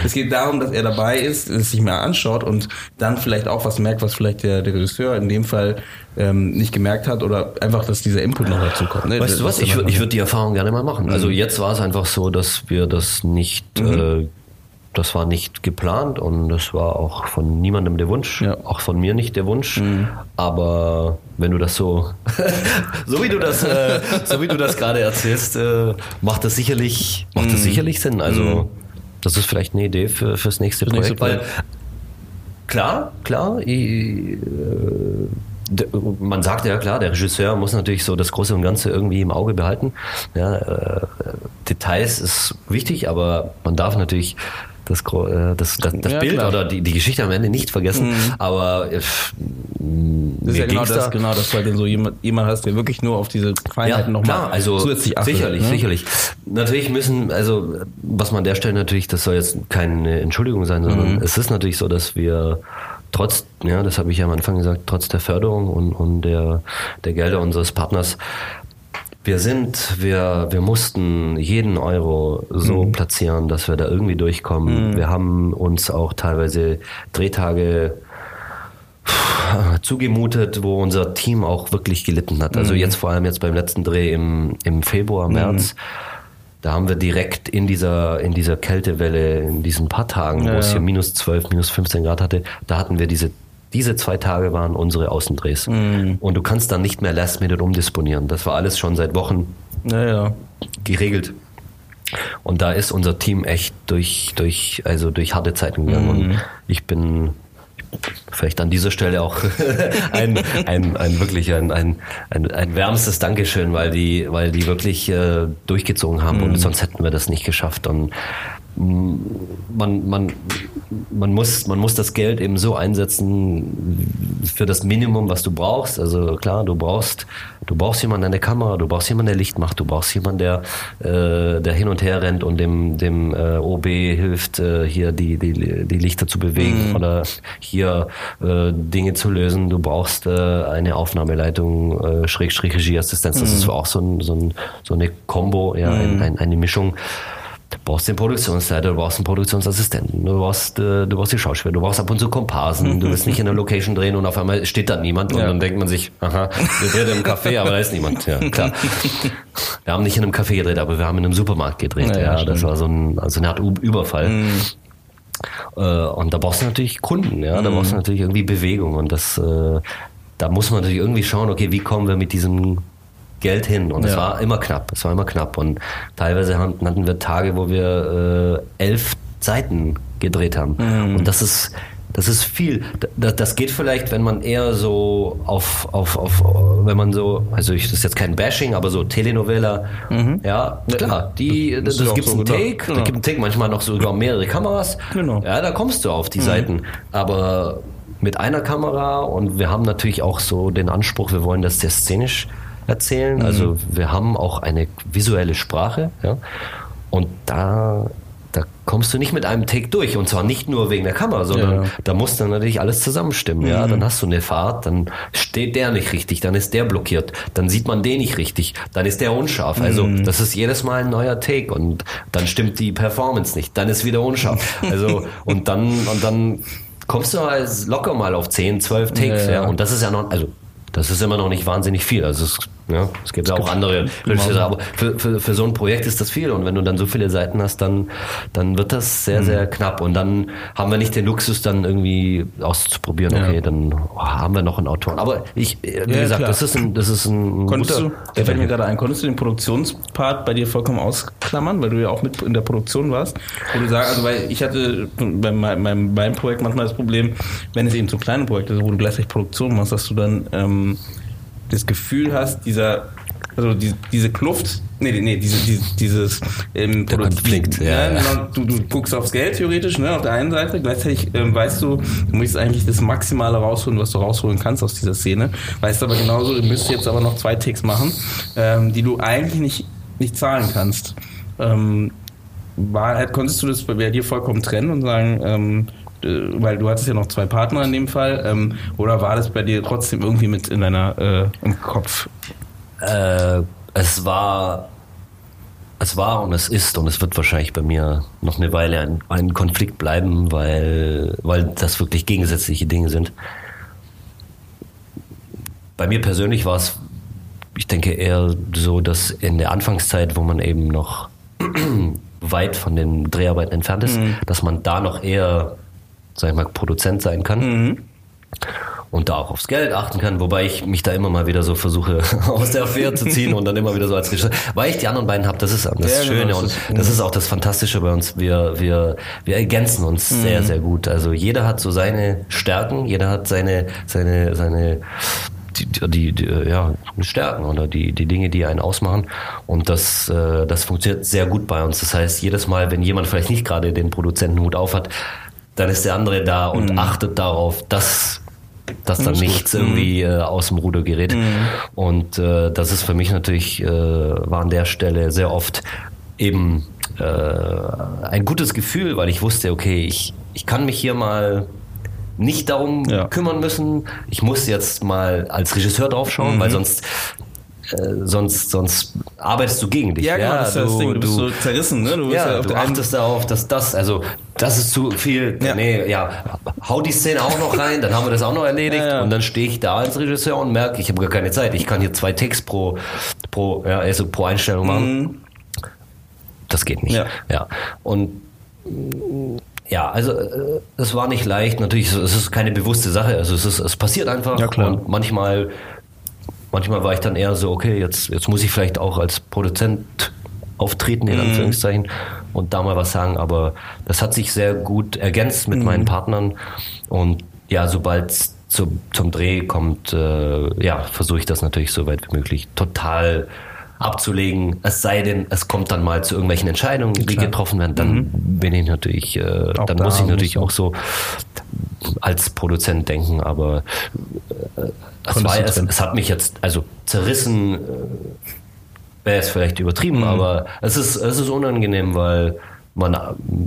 es geht darum, dass er dabei ist, es sich mal anschaut und dann vielleicht auch was merkt, was vielleicht der, der Regisseur in dem Fall ähm, nicht gemerkt hat oder einfach, dass dieser Input noch dazu kommt. Ne? Weißt du was? Das- Ich, ich würde die Erfahrung gerne mal machen. Also jetzt war es einfach so, dass wir das nicht, äh, das war nicht geplant und das war auch von niemandem der Wunsch, Ja. auch von mir nicht der Wunsch. Aber wenn du das so, so wie du das, äh, so wie du das gerade erzählst, äh, macht das sicherlich, macht das sicherlich Sinn. Also das ist vielleicht eine Idee für fürs nächste Fürs nächste Projekt, weil klar, klar, ich, äh, man sagt ja klar, der Regisseur muss natürlich so das Große und Ganze irgendwie im Auge behalten. Ja, äh, Details ist wichtig, aber man darf natürlich das, äh, das, das, das Ja, Bild klar. oder die, die Geschichte am Ende nicht vergessen. Aber äh, pff, Das ist ja genau das, da- genau, dass du halt dann so jemand, jemand hast, der wirklich nur auf diese Feinheiten ja, nochmal also zusätzlich achtet. sicherlich, ne? sicherlich. Natürlich müssen, also was man an der Stelle natürlich, das soll jetzt keine Entschuldigung sein, sondern Mhm. es ist natürlich so, dass wir trotz, ja, das habe ich ja am Anfang gesagt, trotz der Förderung und, und der, der Gelder unseres Partners, wir sind, wir, wir mussten jeden Euro so platzieren, dass wir da irgendwie durchkommen. Wir haben uns auch teilweise Drehtage zugemutet, wo unser Team auch wirklich gelitten hat. Also jetzt vor allem jetzt beim letzten Dreh im, im Februar, März, da haben wir direkt in dieser, in dieser Kältewelle, in diesen paar Tagen, wo Ja, es ja. hier minus 12, minus 15 Grad hatte, da hatten wir diese, diese zwei Tage waren unsere Außendrehs. Und du kannst dann nicht mehr Last Minute umdisponieren. Das war alles schon seit Wochen Ja, ja. geregelt. Und da ist unser Team echt durch, durch, also durch harte Zeiten gegangen. Und ich bin vielleicht an dieser Stelle auch ein, ein, ein wirklich ein, ein, ein, ein wärmstes Dankeschön, weil die, weil die wirklich äh, durchgezogen haben und sonst hätten wir das nicht geschafft. Und man, man, man, muss, man muss das Geld eben so einsetzen für das Minimum, was du brauchst. Also klar, du brauchst, du brauchst jemanden an der Kamera, du brauchst jemanden, der Licht macht, du brauchst jemanden, der, äh, der hin und her rennt und dem, dem äh, OB hilft, äh, hier die, die, die Lichter zu bewegen oder hier äh, Dinge zu lösen. Du brauchst äh, eine Aufnahmeleitung, äh, Schrägstrich Regieassistenz. Das ist auch so, ein, so, ein, so eine Combo, ja, ein, ein, eine Mischung. Du brauchst den Produktionsleiter, du brauchst einen Produktionsassistenten, du brauchst, äh, du brauchst die Schauspieler, du brauchst ab und zu Komparsen, du willst nicht in der Location drehen und auf einmal steht da niemand und Ja. dann denkt man sich, aha, wir drehen im Café, aber da ist niemand. Ja, klar. Wir haben nicht in einem Café gedreht, aber wir haben in einem Supermarkt gedreht. Ja, Ja, ja, das war so, ein, also eine Art Überfall. Äh, und da brauchst du natürlich Kunden, ja, da brauchst du natürlich irgendwie Bewegung und das, äh, da muss man natürlich irgendwie schauen, okay, wie kommen wir mit diesem Geld hin? Und es Ja. war immer knapp, es war immer knapp und teilweise hatten wir Tage, wo wir äh, elf Seiten gedreht haben und das ist das ist viel. Da- Das geht vielleicht, wenn man eher so auf, auf, auf wenn man so, also ich, das ist jetzt kein Bashing, aber so Telenovela, ja, klar, die, Das das, gibt's so einen. Take, Genau. da gibt einen Take, manchmal noch sogar mehrere Kameras. Genau. Ja, da kommst du auf die Seiten. Aber mit einer Kamera und wir haben natürlich auch so den Anspruch, wir wollen das sehr szenisch erzählen. Also wir haben auch eine visuelle Sprache, ja. Und da, da kommst du nicht mit einem Take durch. Und zwar nicht nur wegen der Kamera, sondern Ja. da muss dann natürlich alles zusammenstimmen. Ja, dann hast du eine Fahrt, dann steht der nicht richtig, dann ist der blockiert, dann sieht man den nicht richtig, dann ist der unscharf. Also das ist jedes Mal ein neuer Take und dann stimmt die Performance nicht, dann ist wieder unscharf. Also und dann und dann kommst du locker mal auf 10, 12 Takes, Ja, ja, ja. und das ist ja noch, also das ist immer noch nicht wahnsinnig viel. Also es, ja, es gibt ja auch andere Regisseure, aber für, für, für so ein Projekt ist das viel. Und wenn du dann so viele Seiten hast, dann, dann wird das sehr, Mhm. sehr knapp. Und dann haben wir nicht den Luxus, dann irgendwie auszuprobieren, Ja. okay, dann oh, haben wir noch einen Autoren. Aber ich, äh, wie Ja, gesagt, klar. das ist ein, das ist ein Konntest guter. du, der fällt mir gerade ein, konntest du den Produktionspart bei dir vollkommen ausklammern, weil du ja auch mit in der Produktion warst? Wo du sagst, also weil ich hatte bei meinem, meinem, meinem Projekt manchmal das Problem, wenn es eben so kleine Projekte sind, wo du gleichzeitig Produktion machst, dass du dann ähm, das Gefühl hast, dieser also die, diese Kluft, nee, nee, diese, diese, dieses ähm, Der Konflikt, ja, ja. Genau, du, du guckst aufs Geld theoretisch, ne, auf der einen Seite, gleichzeitig ähm, weißt du, du musst eigentlich das Maximale rausholen, was du rausholen kannst aus dieser Szene, weißt aber genauso, du müsstest jetzt aber noch zwei Takes machen, ähm, die du eigentlich nicht, nicht zahlen kannst. Ähm, war, konntest du das bei dir vollkommen trennen und sagen, ähm, äh, weil du hattest ja noch zwei Partner in dem Fall, ähm, oder war das bei dir trotzdem irgendwie mit in deiner äh, im Kopf? Äh, es war, es war und es ist und es wird wahrscheinlich bei mir noch eine Weile ein, ein Konflikt bleiben, weil, weil das wirklich gegensätzliche Dinge sind. Bei mir persönlich war es, ich denke eher so, dass in der Anfangszeit, wo man eben noch weit von den Dreharbeiten entfernt ist, dass man da noch eher, sag ich mal, Produzent sein kann und da auch aufs Geld achten kann, wobei ich mich da immer mal wieder so versuche aus der Affäre zu ziehen und dann immer wieder so als weil ich die anderen beiden habe, das ist das Ja, genau, Schöne das und ist- das ist auch das Fantastische bei uns. Wir, wir, wir ergänzen uns Mhm. sehr, sehr gut. Also jeder hat so seine Stärken, jeder hat seine, seine, seine die, die, die, ja, Stärken oder die, die Dinge, die einen ausmachen. Und das, äh, das funktioniert sehr gut bei uns. Das heißt, jedes Mal, wenn jemand vielleicht nicht gerade den Produzentenhut aufhat, dann ist der andere da und achtet darauf, dass dass dann Mhm. Ist gut. nichts irgendwie äh, aus dem Ruder gerät. Und äh, das ist für mich natürlich, äh, war an der Stelle sehr oft eben äh, ein gutes Gefühl, weil ich wusste, okay, ich, ich kann mich hier mal nicht darum Ja. kümmern müssen. Ich muss jetzt mal als Regisseur draufschauen, Mhm. weil sonst sonst sonst arbeitest du gegen dich. Ja, genau, das ist ja das Ding. Du, bist so zerrissen, ne? Du, ja, auf du achtest darauf, dass das, also das ist zu viel. Ja. Nee, ja, hau die Szene auch noch rein, dann haben wir das auch noch erledigt Ja, ja. und dann stehe ich da als Regisseur und merke, ich habe gar keine Zeit. Ich kann hier zwei Takes pro pro ja, also pro Einstellung machen. Das geht nicht. Mhm. Ja. ja. Und ja, also äh, es war nicht leicht. Natürlich, es ist keine bewusste Sache. Also es ist, es passiert einfach. Ja, klar. Und manchmal, manchmal war ich dann eher so, okay, jetzt, jetzt muss ich vielleicht auch als Produzent auftreten, Mhm. in Anführungszeichen, und da mal was sagen. Aber das hat sich sehr gut ergänzt mit meinen Partnern. Und ja, sobald es zum, zum Dreh kommt, äh, ja, versuche ich das natürlich so weit wie möglich total abzulegen. Es sei denn, es kommt dann mal zu irgendwelchen Entscheidungen, die klar. getroffen werden, dann bin ich natürlich, äh, dann da muss ich natürlich auch so als Produzent denken, aber äh, es, war, es, es hat mich jetzt, also zerrissen, äh, wäre es vielleicht übertrieben, Mhm. aber es ist, es ist unangenehm, weil man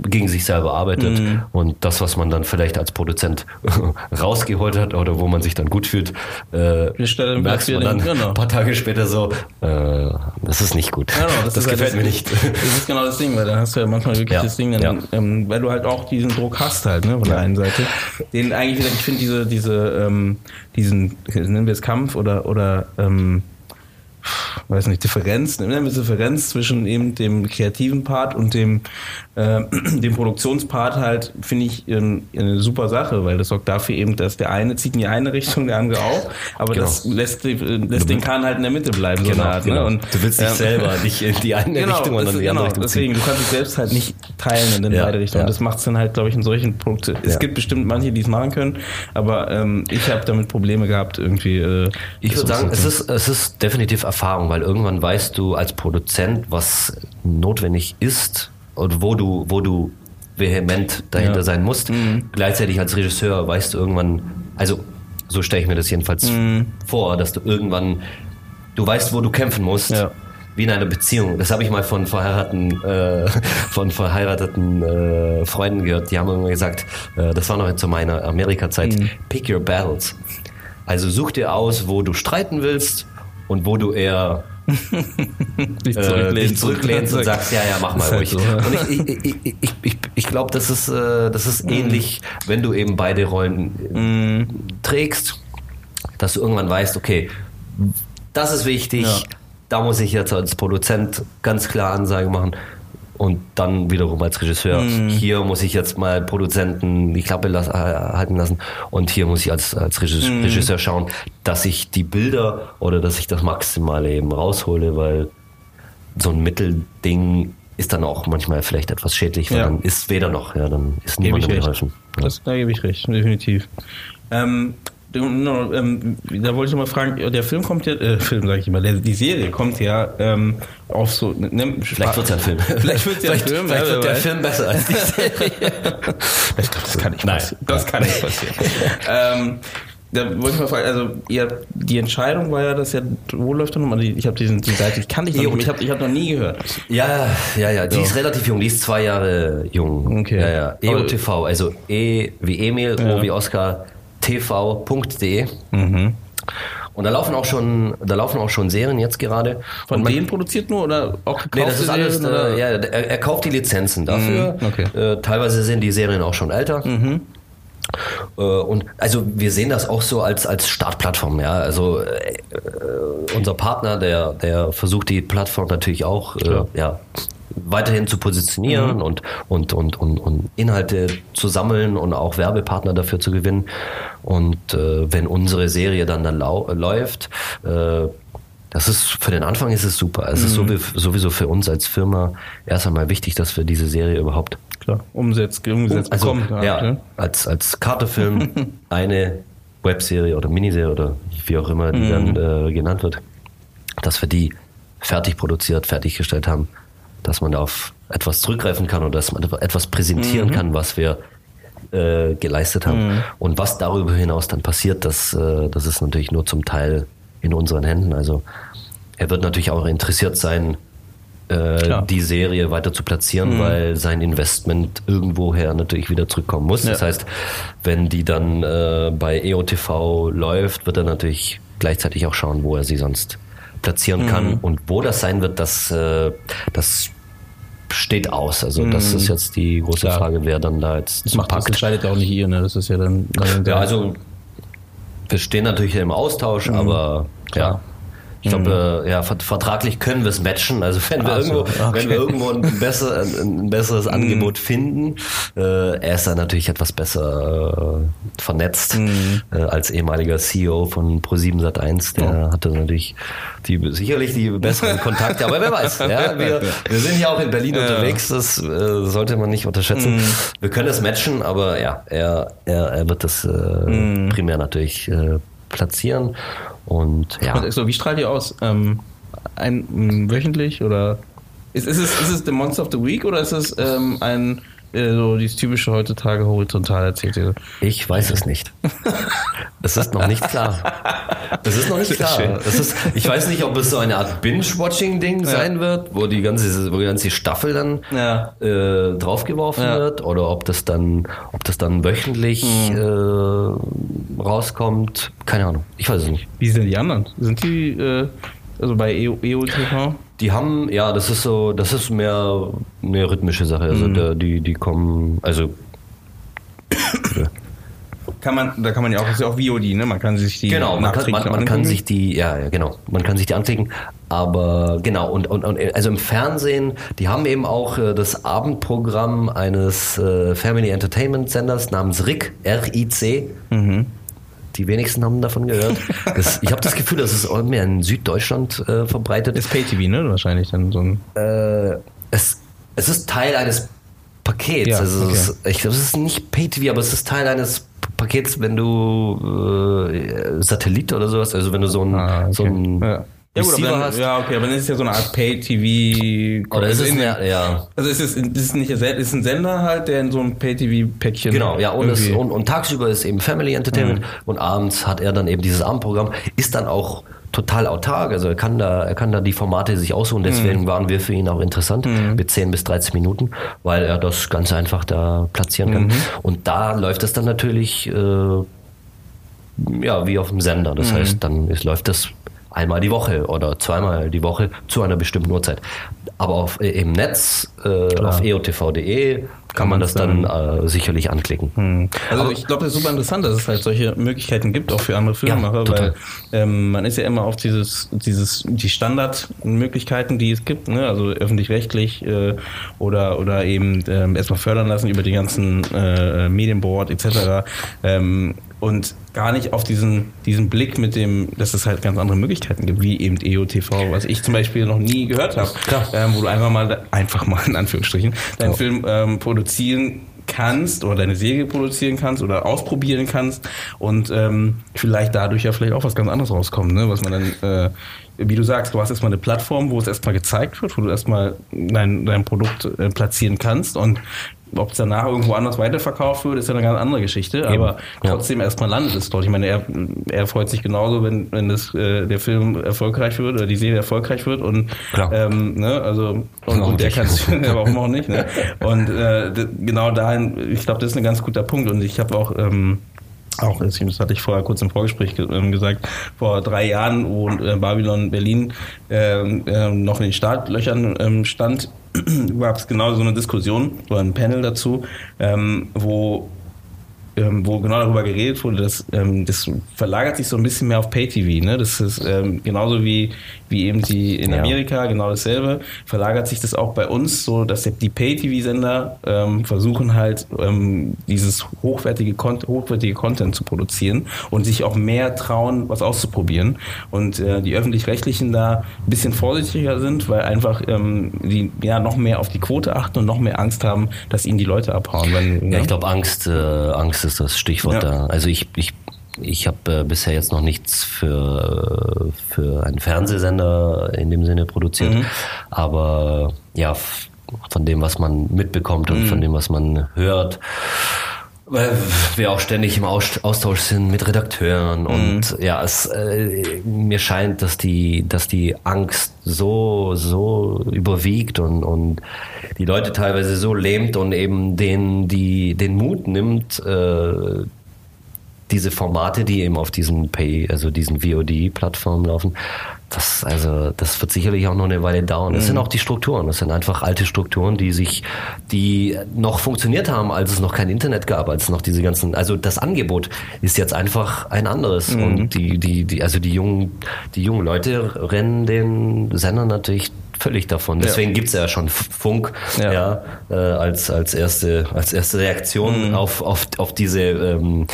gegen sich selber arbeitet Mhm. und das, was man dann vielleicht als Produzent rausgeholt hat oder wo man sich dann gut fühlt, äh, merkst man dann genau. ein paar Tage später so, äh, das ist nicht gut. Genau, das ist halt gefällt das, mir nicht. Das ist genau das Ding, weil dann hast du ja manchmal wirklich Ja, das Ding, dann, ja. ähm, weil du halt auch diesen Druck hast halt, ne, von der einen Seite. Den eigentlich ich finde diese, diese, ähm, diesen, nennen wir es Kampf oder, oder, ähm, weiß nicht, Differenz, nennen wir es Differenz zwischen eben dem kreativen Part und dem, äh, dem Produktionspart halt, finde ich ähm, eine super Sache, weil das sorgt dafür eben, dass der eine zieht in die eine Richtung, der andere auch, aber Genau. das lässt, die- lässt den Kahn halt in der Mitte bleiben, so Genau, eine Art, ne? genau. Und, du willst dich ähm, selber nicht in die eine Richtung und dann in die andere genau, Richtung ziehen. deswegen, du kannst dich selbst halt nicht teilen in Ja, beide Richtungen. ja. Das macht es dann halt, glaube ich, in solchen Produkten. Es Ja. gibt bestimmt manche, die es machen können, aber ähm, ich habe damit Probleme gehabt, irgendwie. Äh, Ich würde sagen, es ist, es ist definitiv Erfahrung, weil irgendwann weißt du als Produzent, was notwendig ist und wo du, wo du vehement dahinter Ja. sein musst. Gleichzeitig als Regisseur weißt du irgendwann, also so stelle ich mir das jedenfalls vor, dass du irgendwann, du weißt, wo du kämpfen musst. Ja. Wie in einer Beziehung. Das habe ich mal von verheirateten, äh, von verheirateten äh, Freunden gehört. Die haben immer gesagt, äh, das war noch zu meiner Amerika-Zeit, pick your battles. Also such dir aus, wo du streiten willst und wo du eher dich äh, dich zurücklehnst und sagst, ja, ja, mach mal halt ruhig. Und ich, ich, ich, ich, ich, ich glaube, das ist, äh, das ist ähnlich, wenn du eben beide Rollen äh, trägst, dass du irgendwann weißt, okay, das ist wichtig, Ja. da muss ich jetzt als Produzent ganz klar Ansagen machen. Und dann wiederum als Regisseur, Mhm. hier muss ich jetzt mal Produzenten die Klappe las- äh, halten lassen und hier muss ich als, als Regisseur, Mhm. Regisseur schauen, dass ich die Bilder oder dass ich das Maximale eben raushole, weil so ein Mittelding ist dann auch manchmal vielleicht etwas schädlich, weil Ja. dann ist weder noch, ja, dann ist niemandem geholfen. Ja. Das, da gebe ich recht, definitiv. Ähm, ähm, da wollte ich mal fragen, der Film kommt ja, äh, Film sage ich immer, der, die Serie kommt ja ähm, auf so. Ne, vielleicht wird es ja ein Film. Vielleicht wird es ja ein Film. Vielleicht wird der Film besser als die Serie. ich glaube, das kann nicht passieren. Das kann nicht passieren. ähm, da wollte ich mal fragen, also ihr, die Entscheidung war ja, dass ja, wo läuft denn nochmal? Ich habe diesen die Seite, ich kann nicht, noch, ich habe ich hab noch nie gehört. Ja, ja, ja, die so. ist relativ jung, die ist zwei Jahre jung. Okay. Ja, ja. EOTV, also E wie Emil. O wie Oscar, tv.de. Mhm. Und da laufen auch schon, da laufen auch schon Serien jetzt gerade. Von denen produziert nur oder auch Nee, das ist alles, äh, ja, er, er, kauft die Lizenzen dafür. Mhm, okay. Äh, teilweise sind die Serien auch schon älter. Mhm. Äh, und also wir sehen das auch so als, als Startplattform, ja. Also äh, unser Partner, der, der versucht die Plattform natürlich auch äh, ja, weiterhin zu positionieren mhm. und, und, und, und, und Inhalte zu sammeln und auch Werbepartner dafür zu gewinnen. Und äh, wenn unsere Serie dann, dann lau läuft, äh, das ist für den Anfang ist es super. Es mhm. ist sowieso für uns als Firma erst einmal wichtig, dass wir diese Serie überhaupt klar, umsetzt, umgesetzt also, bekommen. Ja, ja, als, als Kartefilm eine Webserie oder Miniserie oder wie auch immer die mhm. dann äh, genannt wird, dass wir die fertig produziert, fertiggestellt haben, dass man auf etwas zurückgreifen kann oder dass man etwas präsentieren mhm. kann, was wir äh, geleistet haben. Mhm. Und was darüber hinaus dann passiert, das, äh, das ist natürlich nur zum Teil in unseren Händen. Also er wird natürlich auch interessiert sein, äh, die Serie weiter zu platzieren, mhm. weil sein Investment irgendwoher natürlich wieder zurückkommen muss. Ja. Das heißt, wenn die dann äh, bei EOTV läuft, wird er natürlich gleichzeitig auch schauen, wo er sie sonst platzieren mhm. kann und wo das sein wird, das, äh, das steht aus. Also das mhm. ist jetzt die große Klar. Frage, wer dann da jetzt das macht. Das entscheidet ja auch nicht ihr, ne? Das ist ja dann. ja, also wir stehen natürlich im Austausch, mhm. aber Klar. ja. Ich glaube, mhm. äh, ja, vertraglich können wir es matchen. Also wenn wir, irgendwo, okay. wenn wir irgendwo ein, besser, ein besseres mhm. Angebot finden, äh, er ist dann natürlich etwas besser äh, vernetzt mhm. äh, als ehemaliger CEO von Pro7 Sat1. Der oh. hatte natürlich die, sicherlich die besseren Kontakte, aber wer weiß. Ja, wir, wir sind ja auch in Berlin ja. unterwegs, das äh, sollte man nicht unterschätzen. Mhm. Wir können es matchen, aber ja, er, er, er wird das äh, mhm. primär natürlich platzieren. Und ja. So, wie strahlt ihr aus? Ähm, ein, wöchentlich oder ist, ist, es, ist es The Monster of the Week oder ist es ähm, ein äh, so dieses typische heutzutage horizontal erzählte? Ich weiß es nicht. Es ist noch nicht klar. Es ist noch nicht klar. Ist, ich weiß nicht, ob es so eine Art Binge-Watching-Ding ja. sein wird, wo die ganze, wo die ganze Staffel dann ja. äh, draufgeworfen ja. wird, oder ob das dann, ob das dann wöchentlich mhm. äh, rauskommt. Keine Ahnung. Ich weiß es nicht. Wie sind die anderen? Sind die äh, also bei EOTV? Die haben, ja, das ist so, das ist mehr eine rhythmische Sache. Also mhm. der, die, die kommen, also kann man, da kann man ja auch, das ist ja auch VOD, ne? Man kann sich die genau, man kann, man, man kann sich die, ja, ja, genau, man kann sich die anklicken. Aber genau und, und, und also im Fernsehen, die haben eben auch äh, das Abendprogramm eines äh, Family Entertainment Senders namens RIC, R-I-C. Mhm. Die wenigsten haben davon gehört. Das, ich habe das Gefühl, dass es mehr in Süddeutschland äh, verbreitet. Ist Pay-TV, ne? Wahrscheinlich dann so ein. Äh, es, es ist Teil eines Pakets. Ja, also okay. es, ist, ich glaube, es ist nicht Pay-TV, aber es ist Teil eines Pakets, wenn du äh, Satellit oder sowas, also wenn du so ein, ah, okay. so ein ja. Ja, gut, aber dann, ja, okay, aber dann ist es ja so eine Art Pay-TV. Oder ist es in, ja. Also ist es, ist nicht ist ein Sender halt, der in so einem Pay-TV-Päckchen. Genau, ja, und, es, und, und, tagsüber ist eben Family Entertainment mhm. und abends hat er dann eben dieses Abendprogramm, ist dann auch total autark, also er kann da, er kann da die Formate sich aussuchen, deswegen mhm. waren wir für ihn auch interessant mhm. mit 10 bis 13 Minuten, weil er das ganz einfach da platzieren kann. Mhm. Und da läuft es dann natürlich äh, ja, wie auf dem Sender. Das mhm. heißt, dann ist, läuft das einmal die Woche oder zweimal die Woche zu einer bestimmten Uhrzeit. Aber auf, äh, im Netz, äh, auf eotv.de, kann man das dann äh, sicherlich anklicken. Hm. Also Aber ich glaube, das ist super interessant, dass es halt solche Möglichkeiten gibt, auch für andere Filmemacher, ja, weil ähm, man ist ja immer auf dieses, dieses, die Standardmöglichkeiten, die es gibt, ne? also öffentlich-rechtlich äh, oder, oder eben ähm, erstmal fördern lassen über die ganzen äh, Medienboard etc. Ähm, und gar nicht auf diesen, diesen Blick mit dem, dass es halt ganz andere Möglichkeiten gibt, wie eben EOTV, was ich zum Beispiel noch nie gehört habe, ähm, wo du einfach mal, einfach mal in Anführungsstrichen, deinen oh. Film ähm, produzieren kannst oder deine Serie produzieren kannst oder ausprobieren kannst und ähm, vielleicht dadurch ja vielleicht auch was ganz anderes rauskommt, ne? was man dann, äh, wie du sagst, du hast erstmal eine Plattform, wo es erstmal gezeigt wird, wo du erstmal dein, dein Produkt äh, platzieren kannst und ob es danach irgendwo anders weiterverkauft wird, ist ja eine ganz andere Geschichte. Eben. Aber ja. trotzdem erstmal landet es dort. Ich meine, er, er freut sich genauso, wenn, wenn das, äh, der Film erfolgreich wird oder die Serie erfolgreich wird. Und ähm, ne, also und, und der kann es warum auch nicht. Ne? Und äh, genau dahin, ich glaube, das ist ein ganz guter Punkt. Und ich habe auch ähm, auch, das hatte ich vorher kurz im Vorgespräch ähm, gesagt, vor drei Jahren, wo äh, Babylon Berlin ähm, äh, noch in den Startlöchern ähm, stand, gab es genau so eine Diskussion oder ein Panel dazu, ähm, wo ähm, wo genau darüber geredet wurde, dass ähm, das verlagert sich so ein bisschen mehr auf Pay-TV. Ne? Das ist ähm, genauso wie, wie eben die in Amerika, ja. genau dasselbe, verlagert sich das auch bei uns so, dass die Pay-TV-Sender ähm, versuchen halt ähm, dieses hochwertige, hochwertige Content zu produzieren und sich auch mehr trauen, was auszuprobieren. Und äh, die Öffentlich-Rechtlichen da ein bisschen vorsichtiger sind, weil einfach ähm, die ja noch mehr auf die Quote achten und noch mehr Angst haben, dass ihnen die Leute abhauen. Wenn, ja, ja, ich glaube Angst, äh, Angst ist das Stichwort ja. da. Also ich, ich, ich habe äh, bisher jetzt noch nichts für, für einen Fernsehsender in dem Sinne produziert, mhm. aber ja, von dem, was man mitbekommt und mhm. von dem, was man hört, weil wir auch ständig im Austausch sind mit Redakteuren und mhm. ja, es äh, mir scheint, dass die, dass die Angst so, so überwiegt und, und die Leute teilweise so lähmt und eben den, die, den Mut nimmt, äh, diese Formate, die eben auf diesen Pay, also diesen VOD-Plattformen laufen, das, also, das wird sicherlich auch noch eine Weile dauern. Das mhm. sind auch die Strukturen. Das sind einfach alte Strukturen, die sich, die noch funktioniert haben, als es noch kein Internet gab, als es noch diese ganzen, also das Angebot ist jetzt einfach ein anderes. Mhm. Und die, die, die, also die jungen, die jungen Leute rennen den Sender natürlich völlig davon. Deswegen ja. gibt's ja schon Funk, ja, ja äh, als, als erste, als erste Reaktion mhm. auf, auf, auf diese, ähm,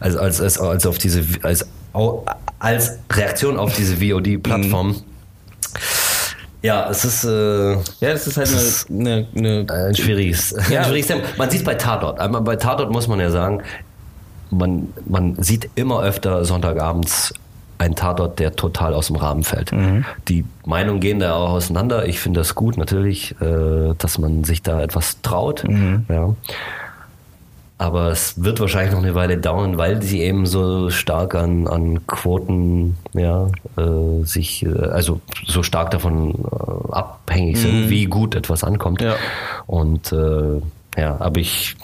als, als, als, als auf diese, als, als Reaktion auf diese VOD-Plattform. Mhm. Ja, es ist. Äh, ja, es ist halt es eine, eine, eine, ein schwieriges. Ja. ein schwieriges Thema. Man sieht bei Tatort. Einmal bei Tatort muss man ja sagen, man, man sieht immer öfter Sonntagabends ein Tatort, der total aus dem Rahmen fällt. Mhm. Die Meinungen gehen da auch auseinander. Ich finde das gut, natürlich, äh, dass man sich da etwas traut. Mhm. Ja. Aber es wird wahrscheinlich noch eine Weile dauern, weil sie eben so stark an, an Quoten, ja, äh, sich, äh, also so stark davon äh, abhängig sind, mhm. wie gut etwas ankommt. Ja. Und äh, ja, aber ich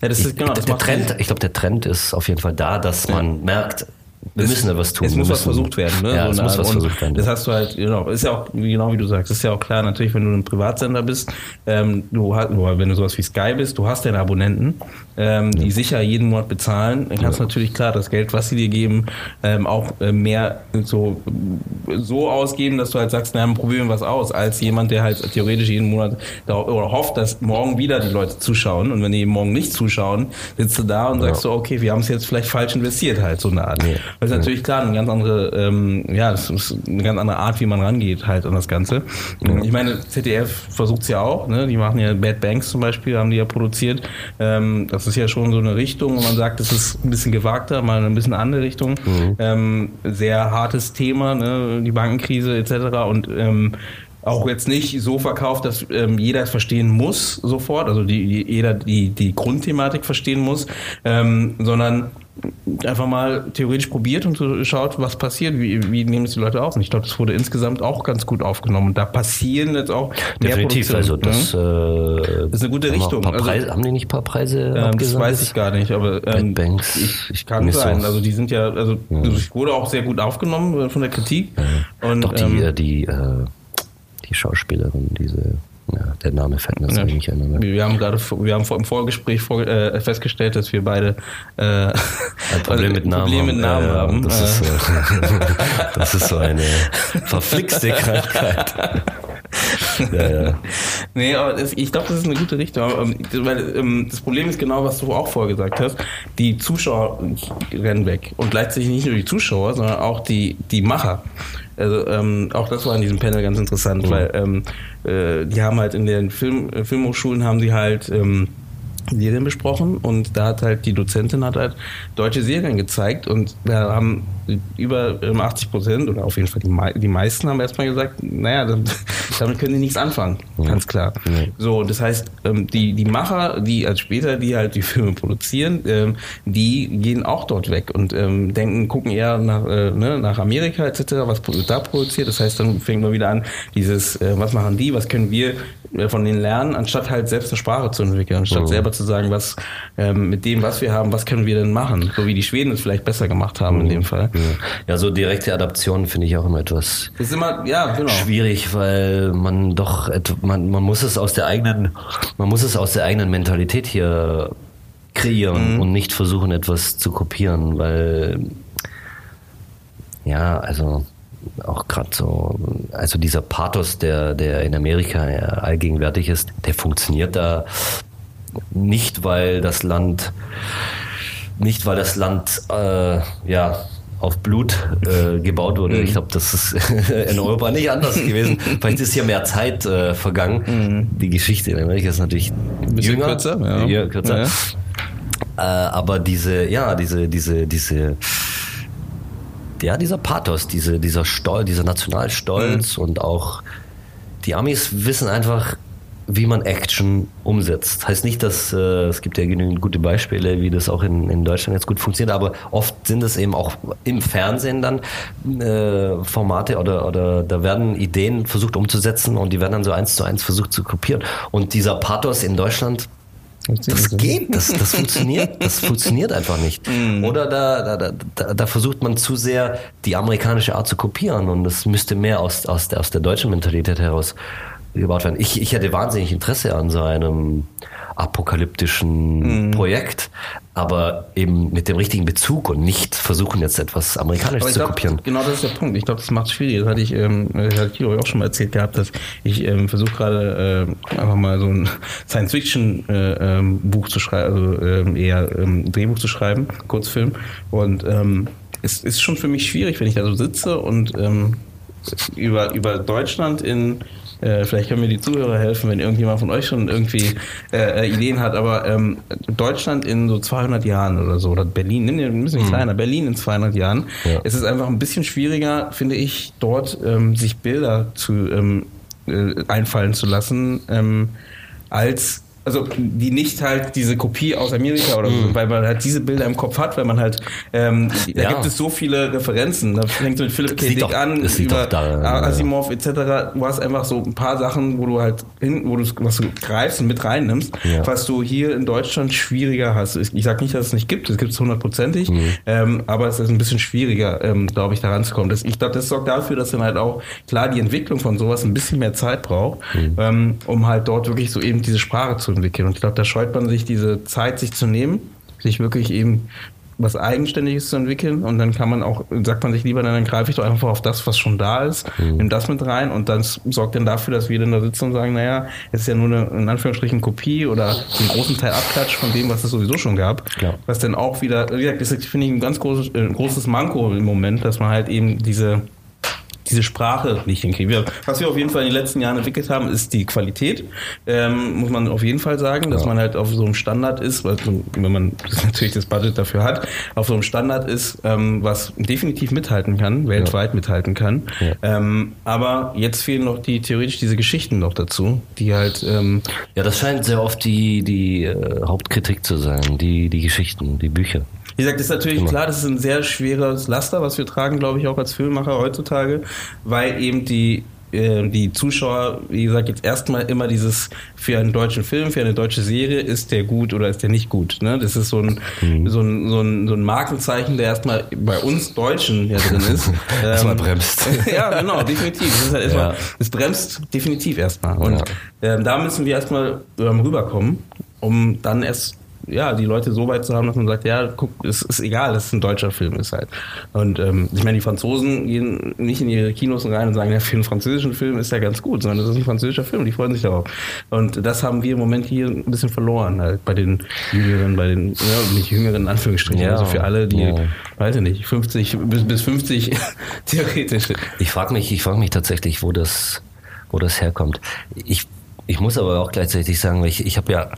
ja, das ist, genau, das der Trend, ich glaube, der Trend ist auf jeden Fall da, dass man merkt, wir müssen da was tun. Es muss was versucht werden. Ne? Ja, so es muss was versucht werden. Das hast du halt, genau, ist ja auch, genau wie du sagst, ist ja auch klar, natürlich, wenn du ein Privatsender bist, ähm, du hast, wenn du sowas wie Sky bist, du hast deine Abonnenten, ähm, die sicher jeden Monat bezahlen, dann kannst du natürlich klar das Geld, was sie dir geben, ähm, auch äh, mehr so, so ausgeben, dass du halt sagst, na, probieren wir was aus, als jemand, der halt theoretisch jeden Monat da, oder hofft, dass morgen wieder die Leute zuschauen und wenn die morgen nicht zuschauen, sitzt du da und sagst so, okay, wir haben es jetzt vielleicht falsch investiert halt, so eine Art. Das ist natürlich klar eine ganz andere, ähm, ja, das ist eine ganz andere Art, wie man rangeht halt an das Ganze. Ich meine, ZDF versucht es ja auch, ne? Die machen ja Bad Banks zum Beispiel, haben die ja produziert. Ähm, das ist ja schon so eine Richtung, wo man sagt, das ist ein bisschen gewagter, mal ein bisschen andere Richtung. Mhm. Ähm, sehr hartes Thema, ne? Die Bankenkrise etc. Und ähm, auch jetzt nicht so verkauft, dass ähm, jeder es verstehen muss sofort, also die, jeder die, die Grundthematik verstehen muss, ähm, sondern einfach mal theoretisch probiert und schaut, was passiert, wie, wie nehmen es die Leute auf. Und ich glaube, das wurde insgesamt auch ganz gut aufgenommen. Und da passieren jetzt auch mehr Definitiv, also das, ne? äh, das ist eine gute Richtung. Haben, Preise, also, haben die nicht ein paar Preise ähm, Das weiß ich gar nicht, aber ähm, Banks, ich, ich kann sein. So. Also die sind ja, also ja. es wurde auch sehr gut aufgenommen von der Kritik. Ja. Und, Doch die, ähm, äh, die, äh, die Schauspielerin, diese ja, der Name fällt mir ja. nicht ein. Wir haben gerade wir haben im Vorgespräch vor, äh, festgestellt, dass wir beide äh, ein Problem mit Namen, Problem mit Namen ja, haben. Das ist, so, das ist so eine verflixte Krankheit. ja, ja. Nee, aber ich glaube, das ist eine gute Richtung. Ähm, weil ähm, das Problem ist genau, was du auch vorher gesagt hast. Die Zuschauer rennen weg. Und gleichzeitig nicht nur die Zuschauer, sondern auch die, die Macher. Also ähm, auch das war in diesem Panel ganz interessant, mhm. weil ähm, äh, die haben halt in den Film, äh, Filmhochschulen haben sie halt ähm, Serien besprochen und da hat halt die Dozentin hat halt deutsche Serien gezeigt und da haben über 80 Prozent oder auf jeden Fall die, die meisten haben erstmal gesagt, naja, damit können die nichts anfangen, ganz klar. Ja. So, das heißt, ähm, die, die Macher, die als später, die halt die Filme produzieren, ähm, die gehen auch dort weg und ähm, denken, gucken eher nach, äh, ne, nach Amerika etc., was da produziert. Das heißt, dann fängt man wieder an, dieses, äh, was machen die, was können wir von denen lernen, anstatt halt selbst eine Sprache zu entwickeln, anstatt mhm. selber zu sagen, was ähm, mit dem, was wir haben, was können wir denn machen? So wie die Schweden es vielleicht besser gemacht haben mhm. in dem Fall. Ja, so direkte Adaption finde ich auch immer etwas ist immer, ja, genau. schwierig, weil man doch man, man muss es aus der eigenen, man muss es aus der eigenen Mentalität hier kreieren mhm. und nicht versuchen, etwas zu kopieren, weil ja, also auch gerade so, also dieser Pathos, der, der in Amerika allgegenwärtig ist, der funktioniert da nicht, weil das Land, nicht weil das Land, äh, ja, auf Blut äh, gebaut wurde. Mhm. Ich glaube, das ist in Europa nicht anders gewesen. Vielleicht ist hier mehr Zeit äh, vergangen. Mhm. Die Geschichte in Amerika ist natürlich Ein bisschen jünger, kürzer. Ja. Ja, kürzer. Ja. Äh, aber diese, ja, diese, diese, diese ja, dieser Pathos, diese, dieser Stolz, dieser Nationalstolz mhm. und auch die Amis wissen einfach, wie man Action umsetzt. Heißt nicht, dass äh, es gibt ja genügend gute Beispiele, wie das auch in, in Deutschland jetzt gut funktioniert, aber oft sind es eben auch im Fernsehen dann äh, Formate oder, oder da werden Ideen versucht umzusetzen und die werden dann so eins zu eins versucht zu kopieren. Und dieser Pathos in Deutschland, das geht, das, das funktioniert, das funktioniert einfach nicht. Mm. Oder da, da, da, da versucht man zu sehr die amerikanische Art zu kopieren und das müsste mehr aus, aus, der, aus der deutschen Mentalität heraus gebaut werden. Ich, ich hätte wahnsinnig Interesse an so einem apokalyptischen mm. Projekt, aber eben mit dem richtigen Bezug und nicht versuchen jetzt etwas Amerikanisches zu glaub, kopieren. Genau das ist der Punkt. Ich glaube, das macht es schwierig. Das hatte ich, ähm, das hatte Kilo auch schon mal erzählt gehabt, dass ich ähm, versuche gerade äh, einfach mal so ein Science-Fiction-Buch äh, ähm, zu schreiben, also ähm, eher ähm, Drehbuch zu schreiben, Kurzfilm. Und ähm, es ist schon für mich schwierig, wenn ich da so sitze und ähm, über, über Deutschland in äh, vielleicht können mir die Zuhörer helfen, wenn irgendjemand von euch schon irgendwie äh, äh Ideen hat. Aber ähm, Deutschland in so 200 Jahren oder so, oder Berlin, nimm dir ein bisschen mhm. kleiner, Berlin in 200 Jahren. Ja. Es ist einfach ein bisschen schwieriger, finde ich, dort ähm, sich Bilder zu ähm, äh, einfallen zu lassen, ähm, als also die nicht halt diese Kopie aus Amerika oder so, mm. weil man halt diese Bilder im Kopf hat, weil man halt, ähm, da ja. gibt es so viele Referenzen. Da fängt so mit Philipp K. Dick an, über da, Asimov etc. Du hast einfach so ein paar Sachen, wo du halt hin, wo du was du greifst und mit reinnimmst, ja. was du hier in Deutschland schwieriger hast. Ich sag nicht, dass es nicht gibt, es gibt es hundertprozentig, mhm. ähm, aber es ist ein bisschen schwieriger, ähm, glaube ich, da ranzukommen. Das, ich glaube, das sorgt dafür, dass dann halt auch klar die Entwicklung von sowas ein bisschen mehr Zeit braucht, mhm. ähm, um halt dort wirklich so eben diese Sprache zu entwickeln. Und ich glaube, da scheut man sich diese Zeit, sich zu nehmen, sich wirklich eben was Eigenständiges zu entwickeln und dann kann man auch, sagt man sich lieber, dann greife ich doch einfach auf das, was schon da ist, mhm. nimm das mit rein und dann sorgt dann dafür, dass wir dann da sitzen und sagen, naja, es ist ja nur eine, in Anführungsstrichen, Kopie oder einen großen Teil Abklatsch von dem, was es sowieso schon gab. Ja. Was dann auch wieder, wie gesagt, das finde ich ein ganz großes, äh, großes Manko im Moment, dass man halt eben diese diese Sprache nicht hinkriegen. was wir auf jeden Fall in den letzten Jahren entwickelt haben, ist die Qualität. Ähm, muss man auf jeden Fall sagen, dass ja. man halt auf so einem Standard ist, weil, wenn man natürlich das Budget dafür hat, auf so einem Standard ist, ähm, was definitiv mithalten kann, weltweit ja. mithalten kann. Ja. Ähm, aber jetzt fehlen noch die theoretisch diese Geschichten noch dazu, die halt. Ähm, ja, das scheint sehr oft die die äh, Hauptkritik zu sein, die die Geschichten, die Bücher. Wie gesagt, ist natürlich klar, das ist ein sehr schweres Laster, was wir tragen, glaube ich, auch als Filmemacher heutzutage, weil eben die äh, die Zuschauer, wie gesagt, jetzt erstmal immer dieses für einen deutschen Film, für eine deutsche Serie, ist der gut oder ist der nicht gut. Ne? Das ist so ein, mhm. so, ein, so, ein, so ein Markenzeichen, der erstmal bei uns Deutschen ja drin ist. erstmal ähm, bremst. ja, genau, definitiv. Das, ist halt erstmal, ja. das bremst definitiv erstmal. Und ja. ähm, da müssen wir erstmal ähm, rüberkommen, um dann erst ja, die Leute so weit zu haben, dass man sagt, ja, guck, es ist egal, dass es ein deutscher Film ist halt. Und ähm, ich meine, die Franzosen gehen nicht in ihre Kinos rein und sagen, ja, für einen französischen Film ist ja ganz gut, sondern das ist ein französischer Film, die freuen sich darauf. Und das haben wir im Moment hier ein bisschen verloren, halt, bei den Jüngeren, bei den, ja, nicht Jüngeren, in Anführungsstrichen, ja, also für alle, die, ja. weiß ich nicht, 50 bis, bis 50 theoretisch. Ich frage mich, ich frage mich tatsächlich, wo das, wo das herkommt. Ich, ich muss aber auch gleichzeitig sagen, ich, ich habe ja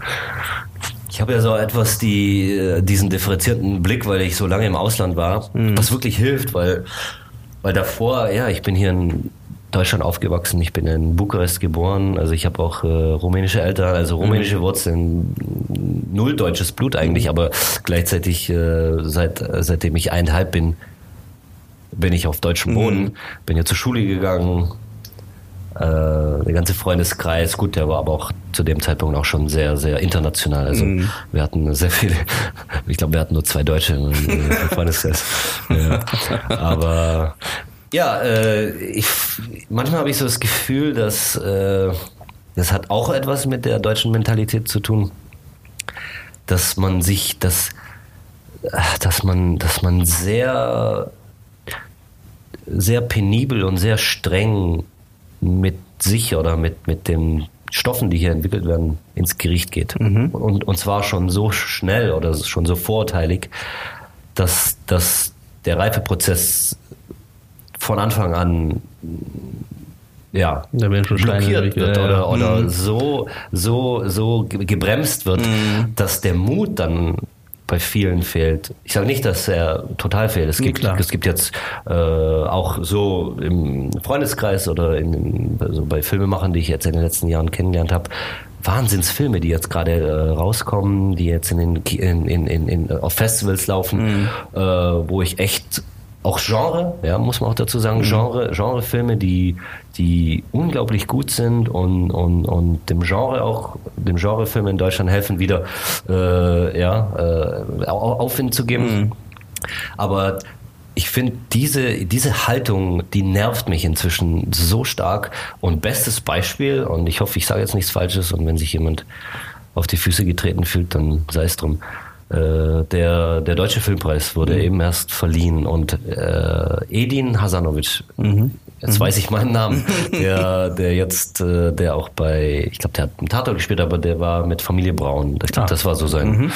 Ich habe ja so etwas die, äh, diesen differenzierten Blick, weil ich so lange im Ausland war, Mhm. was wirklich hilft, weil, weil davor, ja, ich bin hier in Deutschland aufgewachsen, ich bin in Bukarest geboren, also ich habe auch äh, rumänische Eltern, also rumänische Mhm. Wurzeln, null deutsches Blut eigentlich, aber gleichzeitig äh, seit, seitdem ich eineinhalb bin, bin ich auf deutschem Boden, bin ja zur Schule gegangen, der ganze Freundeskreis, gut, der war aber auch zu dem Zeitpunkt auch schon sehr, sehr international. Also wir hatten sehr viele, ich glaube, wir hatten nur zwei Deutsche im im Freundeskreis. Ja. Aber ja, äh, ich, manchmal habe ich so das Gefühl, dass äh, das hat auch etwas mit der deutschen Mentalität zu tun, dass man sich das, dass man, dass man sehr sehr penibel und sehr streng mit sich oder mit, mit den Stoffen, die hier entwickelt werden, ins Gericht geht. Und, und zwar schon so schnell oder schon so vorurteilig, dass, dass der Reifeprozess von Anfang an ja, Steine blockiert wird ja, oder, oder Mhm. so, so, so ge- gebremst wird, dass der Mut dann bei vielen fehlt. Ich sage nicht, dass er total fehlt. Es gibt, es gibt jetzt äh, auch so im Freundeskreis oder in, also bei Filmemachern, die ich jetzt in den letzten Jahren kennengelernt habe, Wahnsinnsfilme, die jetzt gerade äh, rauskommen, die jetzt in den in, in, in, in, auf Festivals laufen, äh, wo ich echt auch Genre, ja, muss man auch dazu sagen, Genre, Genrefilme, die, die unglaublich gut sind und, und, und dem Genre auch, dem Genrefilm in Deutschland helfen, wieder äh, ja, äh, Au- Aufwind zu geben. Aber ich finde, diese, diese Haltung, die nervt mich inzwischen so stark. Und bestes Beispiel, und ich hoffe, ich sage jetzt nichts Falsches, und wenn sich jemand auf die Füße getreten fühlt, dann sei es drum. Äh, der, der Deutsche Filmpreis wurde eben erst verliehen und äh, Edin Hasanovic, jetzt weiß ich meinen Namen, der, der jetzt, äh, der auch bei, ich glaube, der hat einen Tatort gespielt, aber der war mit Familie Braun. Ich glaube, Ah. das war so sein.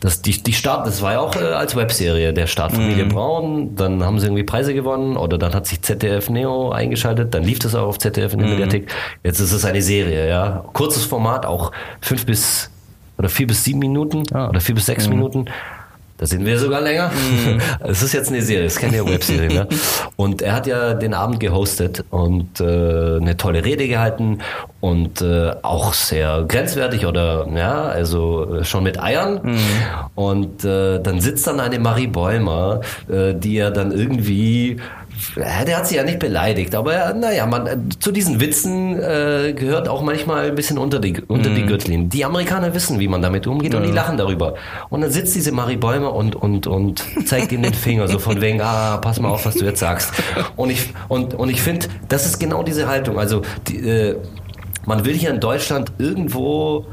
Das, die, die Start, das war ja auch äh, als Webserie, der Start Familie Braun, dann haben sie irgendwie Preise gewonnen oder dann hat sich ZDF Neo eingeschaltet, dann lief das auch auf ZDF in der Mediathek. Jetzt ist es eine Serie, ja. Kurzes Format, auch fünf bis oder vier bis sieben Minuten Ah. oder vier bis sechs Minuten. Da sind wir sogar länger. Es ist jetzt eine Serie, es ist keine Webserie. Ne? Und er hat ja den Abend gehostet und äh, eine tolle Rede gehalten und äh, auch sehr grenzwertig oder ja, also äh, schon mit Eiern. Und äh, dann sitzt dann eine Marie Bäumer, äh, die ja dann irgendwie der hat sie ja nicht beleidigt, aber ja, naja, man, äh, zu diesen Witzen äh, gehört auch manchmal ein bisschen unter die, unter die Gürtellinie. Die Amerikaner wissen, wie man damit umgeht und die lachen darüber. Und dann sitzt diese Marie Bäumer und, und, und zeigt ihm den Finger, so von wegen, ah, pass mal auf, was du jetzt sagst. Und ich, und, und ich finde, das ist genau diese Haltung. Also, die, äh, man will hier in Deutschland irgendwo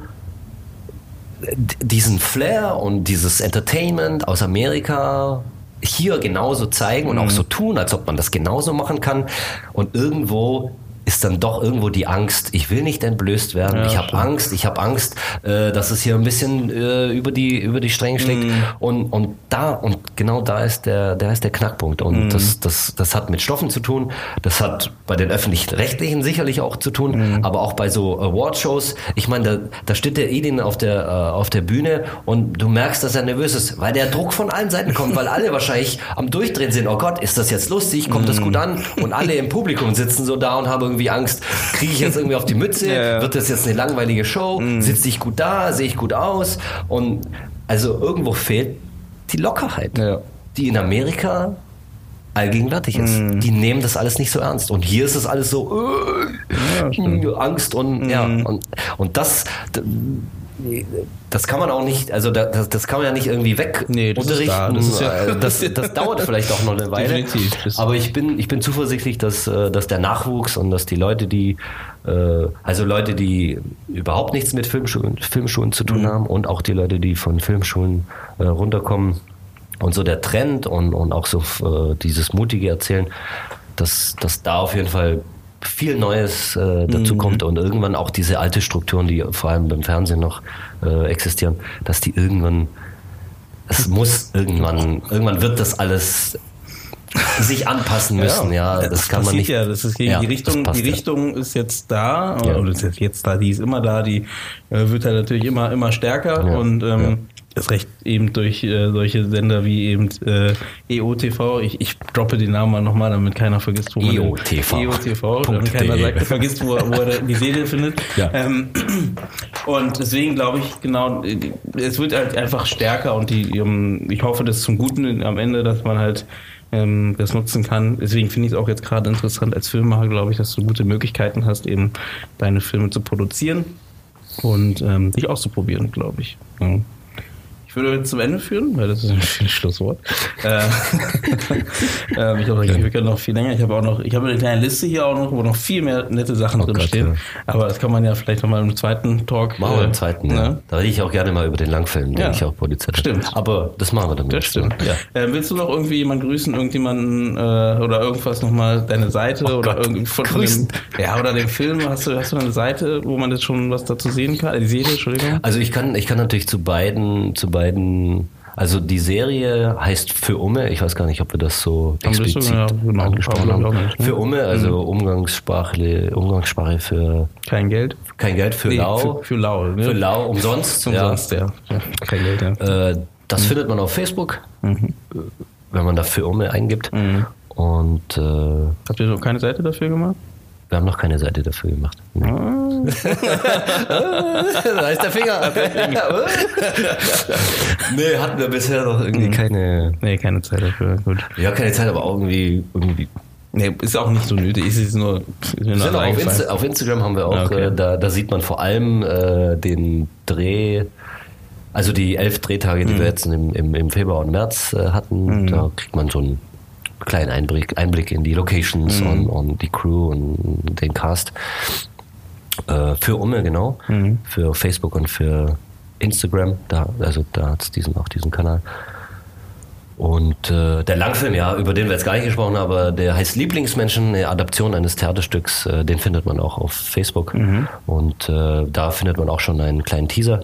diesen Flair und dieses Entertainment aus Amerika hier genauso zeigen und auch so tun, als ob man das genauso machen kann. Und irgendwo ist dann doch irgendwo die Angst, ich will nicht entblößt werden, Ja, ich habe. Angst, ich habe Angst, äh, dass es hier ein bisschen äh, über die über die Stränge schlägt und und da und genau da ist der da ist der Knackpunkt und das das das hat mit Stoffen zu tun, das hat bei den öffentlich-rechtlichen sicherlich auch zu tun, aber auch bei so Awardshows, ich meine, da, da steht der Edin auf der äh, auf der Bühne und du merkst, dass er nervös ist, weil der Druck von allen Seiten kommt, weil alle wahrscheinlich am Durchdrehen sind. Oh Gott, ist das jetzt lustig? Kommt das gut an? Und alle im Publikum sitzen so da und haben irgendwie Angst, kriege ich jetzt irgendwie auf die Mütze? Ja, ja. Wird das jetzt eine langweilige Show? Sitze ich gut da? Sehe ich gut aus? Und also irgendwo fehlt die Lockerheit, Ja. die in Amerika allgegenwärtig ist. Die nehmen das alles nicht so ernst. Und hier ist es alles so äh, Angst und ja und, und das das kann man auch nicht, also da- das, das kann man ja nicht irgendwie weg Nee, das ist unterrichten. da. Das ist ja- Äh, das, das dauert vielleicht auch noch eine Weile. Aber ich bin, ich bin zuversichtlich, dass, äh, dass der Nachwuchs und dass die Leute, die, äh, also Leute, die überhaupt nichts mit Filmschulen, Filmschulen zu Mhm. tun haben und auch die Leute, die von Filmschulen runterkommen und so der Trend und, und auch so dieses mutige Erzählen, dass, dass da auf jeden Fall viel Neues äh, dazu kommt und irgendwann auch diese alte Strukturen, die vor allem beim Fernsehen noch äh, existieren, dass die irgendwann, es muss irgendwann, irgendwann wird das alles sich anpassen müssen. Ja, das, kann man nicht. Ja, das ist die, Ja, die das Richtung, passt die ja. Richtung ist jetzt da Ja. oder ist jetzt- da, die ist immer da, die äh, wird halt natürlich immer immer stärker Ja, und ähm, ist recht eben durch äh, solche Sender wie eben äh, EOTV. Ich, ich droppe den Namen mal nochmal, damit keiner vergisst, wo man EOTV. EOTV, damit keiner sagt, vergisst, wo, er- wo er die Serie findet. Ja. Ähm, und deswegen glaube ich, genau, es wird halt einfach stärker und die, ähm, ich hoffe, das ist zum Guten am Ende, dass man halt ähm, das nutzen kann. Deswegen finde ich es auch jetzt gerade interessant als Filmemacher, glaube ich, dass du gute Möglichkeiten hast, eben deine Filme zu produzieren und ähm, dich auszuprobieren, glaube ich. Ja. Ich würde jetzt zum Ende führen, weil das ist ein schönes Schlusswort. Äh, ähm, ich glaube, wir können noch viel länger. Ich habe auch noch, ich habe eine kleine Liste hier auch noch, wo noch viel mehr nette Sachen Oh drin Gott, stehen. ja. Aber das kann man ja vielleicht nochmal im zweiten Talk. Machen wir äh, im zweiten, ja. ne? Da rede ich auch gerne mal über den Langfilm, den Ja. ich auch produziert habe. Stimmt. Aber das machen wir dann. Das stimmt. Ja. Äh, willst du noch irgendwie jemanden grüßen, irgendjemanden äh, oder irgendwas nochmal, deine Seite oder Oh Gott. irgendwie von, Grüßen. dem, ja oder dem Film, hast du, hast du eine Seite, wo man jetzt schon was dazu sehen kann? Äh, Die Serie, Entschuldigung. Also ich kann, ich kann natürlich zu beiden, zu beiden, also die Serie heißt Für Umme, ich weiß gar nicht, ob wir das so Haben das so? explizit Ja, genau. angesprochen Haben nicht, ne? Für Umme, also Umgangssprache, Umgangssprache für Kein Geld? kein Geld, für Lau. Für, für Lau. Ne? Für Lau umsonst. Umsonst, ja. ja. Kein Geld, ja. Äh, das findet man auf Facebook, Mhm. wenn man da Für Umme eingibt. Und äh, Habt ihr noch keine Seite dafür gemacht? Wir haben noch keine Seite dafür gemacht. Ah. da ist der Finger. nee, hatten wir bisher noch irgendwie Mhm. keine. Nee, keine Zeit dafür. Gut. Ja, keine Zeit, aber auch irgendwie. irgendwie. Nee, ist auch nicht so nötig. Ist jetzt nur, ist nur sind auf. Insta auf Instagram haben wir auch, Ah, okay. äh, da, da sieht man vor allem äh, den Dreh, also die elf Drehtage, Mhm. die wir jetzt im, im, im Februar und März äh, hatten. Da kriegt man so einen kleinen Einblick, Einblick in die Locations Mhm. und, und die Crew und den Cast. Äh, für Umme, genau. Mhm. Für Facebook und für Instagram. Da, also da hat es diesen, auch diesen Kanal. Und äh, der Langfilm, ja, über den wir jetzt gar nicht gesprochen haben, aber der heißt Lieblingsmenschen, eine Adaption eines Theaterstücks. Äh, den findet man auch auf Facebook. Und äh, da findet man auch schon einen kleinen Teaser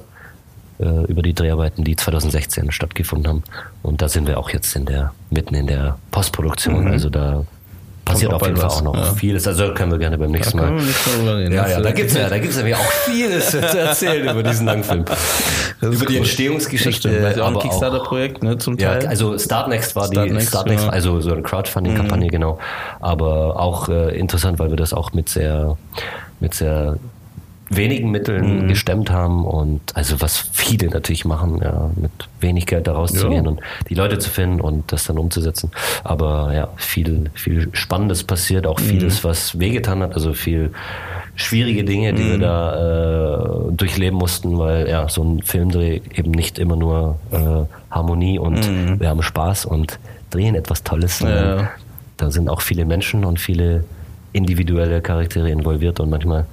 äh, über die Dreharbeiten, die 2016 stattgefunden haben. Und da sind wir auch jetzt in der mitten in der Postproduktion. Also da passiert auf jeden Fall auch noch ja. vieles. Also können wir gerne beim nächsten Mal. reden. Ja, ja, da gibt's ja, da gibt's nämlich auch vieles zu erzählen über diesen Langfilm. Über die cool. Entstehungsgeschichte. Das ist auch ein Kickstarter-Projekt, ne, zum ja, Teil. also Startnext war die Startnext, Startnext, ja. also so eine Crowdfunding-Kampagne, genau. Aber auch äh, interessant, weil wir das auch mit sehr, mit sehr wenigen Mitteln Mhm. gestemmt haben und also was viele natürlich machen, ja, mit wenig Geld da rauszugehen Ja. und die Leute zu finden und das dann umzusetzen. Aber ja, viel, viel Spannendes passiert, auch Mhm. vieles, was wehgetan hat, also viel schwierige Dinge, die Mhm. wir da äh, durchleben mussten, weil ja, so ein Filmdreh eben nicht immer nur äh, Harmonie und wir haben Spaß und drehen etwas Tolles. Mhm. Ja. Da sind auch viele Menschen und viele individuelle Charaktere involviert und manchmal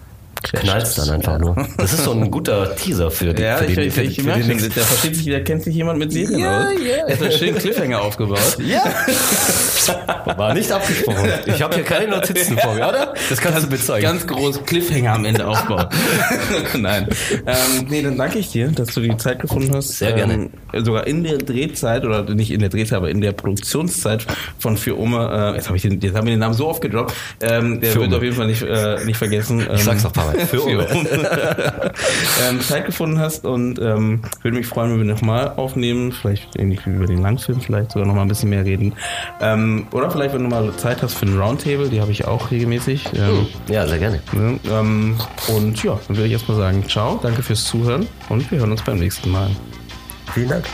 knallt es dann einfach nur. Das ist so ein guter Teaser für, die, Ja, für, ich, den, ich, ich für merke schon, da versteht sich, da kennt sich jemand mit Serien Ja, aus. ja. Er hat einen schönen Cliffhanger aufgebaut. Ja, war nicht abgesprochen. Ich habe hier keine Notizen vor mir, oder? Das kannst du bezeugen. Ganz groß Cliffhanger am Ende aufbauen. Nein. Ähm, nee, dann danke ich dir, dass du die Zeit gefunden hast. Sehr gerne. Ähm, sogar in der Drehzeit, oder nicht in der Drehzeit, aber in der Produktionszeit von Für Umme, äh, jetzt habe ich, den- jetzt haben wir den Namen so oft gedroppt, ähm, der Für wird Umme. auf jeden Fall nicht, äh, nicht vergessen. Ähm, Ich sag's noch ein paar Mal. Für Umme. ähm, Zeit gefunden hast und ähm, würde mich freuen, wenn wir nochmal aufnehmen, vielleicht ähnlich wie über den Langfilm, vielleicht sogar nochmal ein bisschen mehr reden. Ähm, oder vielleicht, wenn du mal Zeit hast für einen Roundtable, die habe ich auch regelmäßig. Ähm, Ja, sehr gerne. ne? ähm, und ja, dann würde ich erstmal sagen, ciao, danke fürs Zuhören und wir hören uns beim nächsten Mal. Vielen Dank.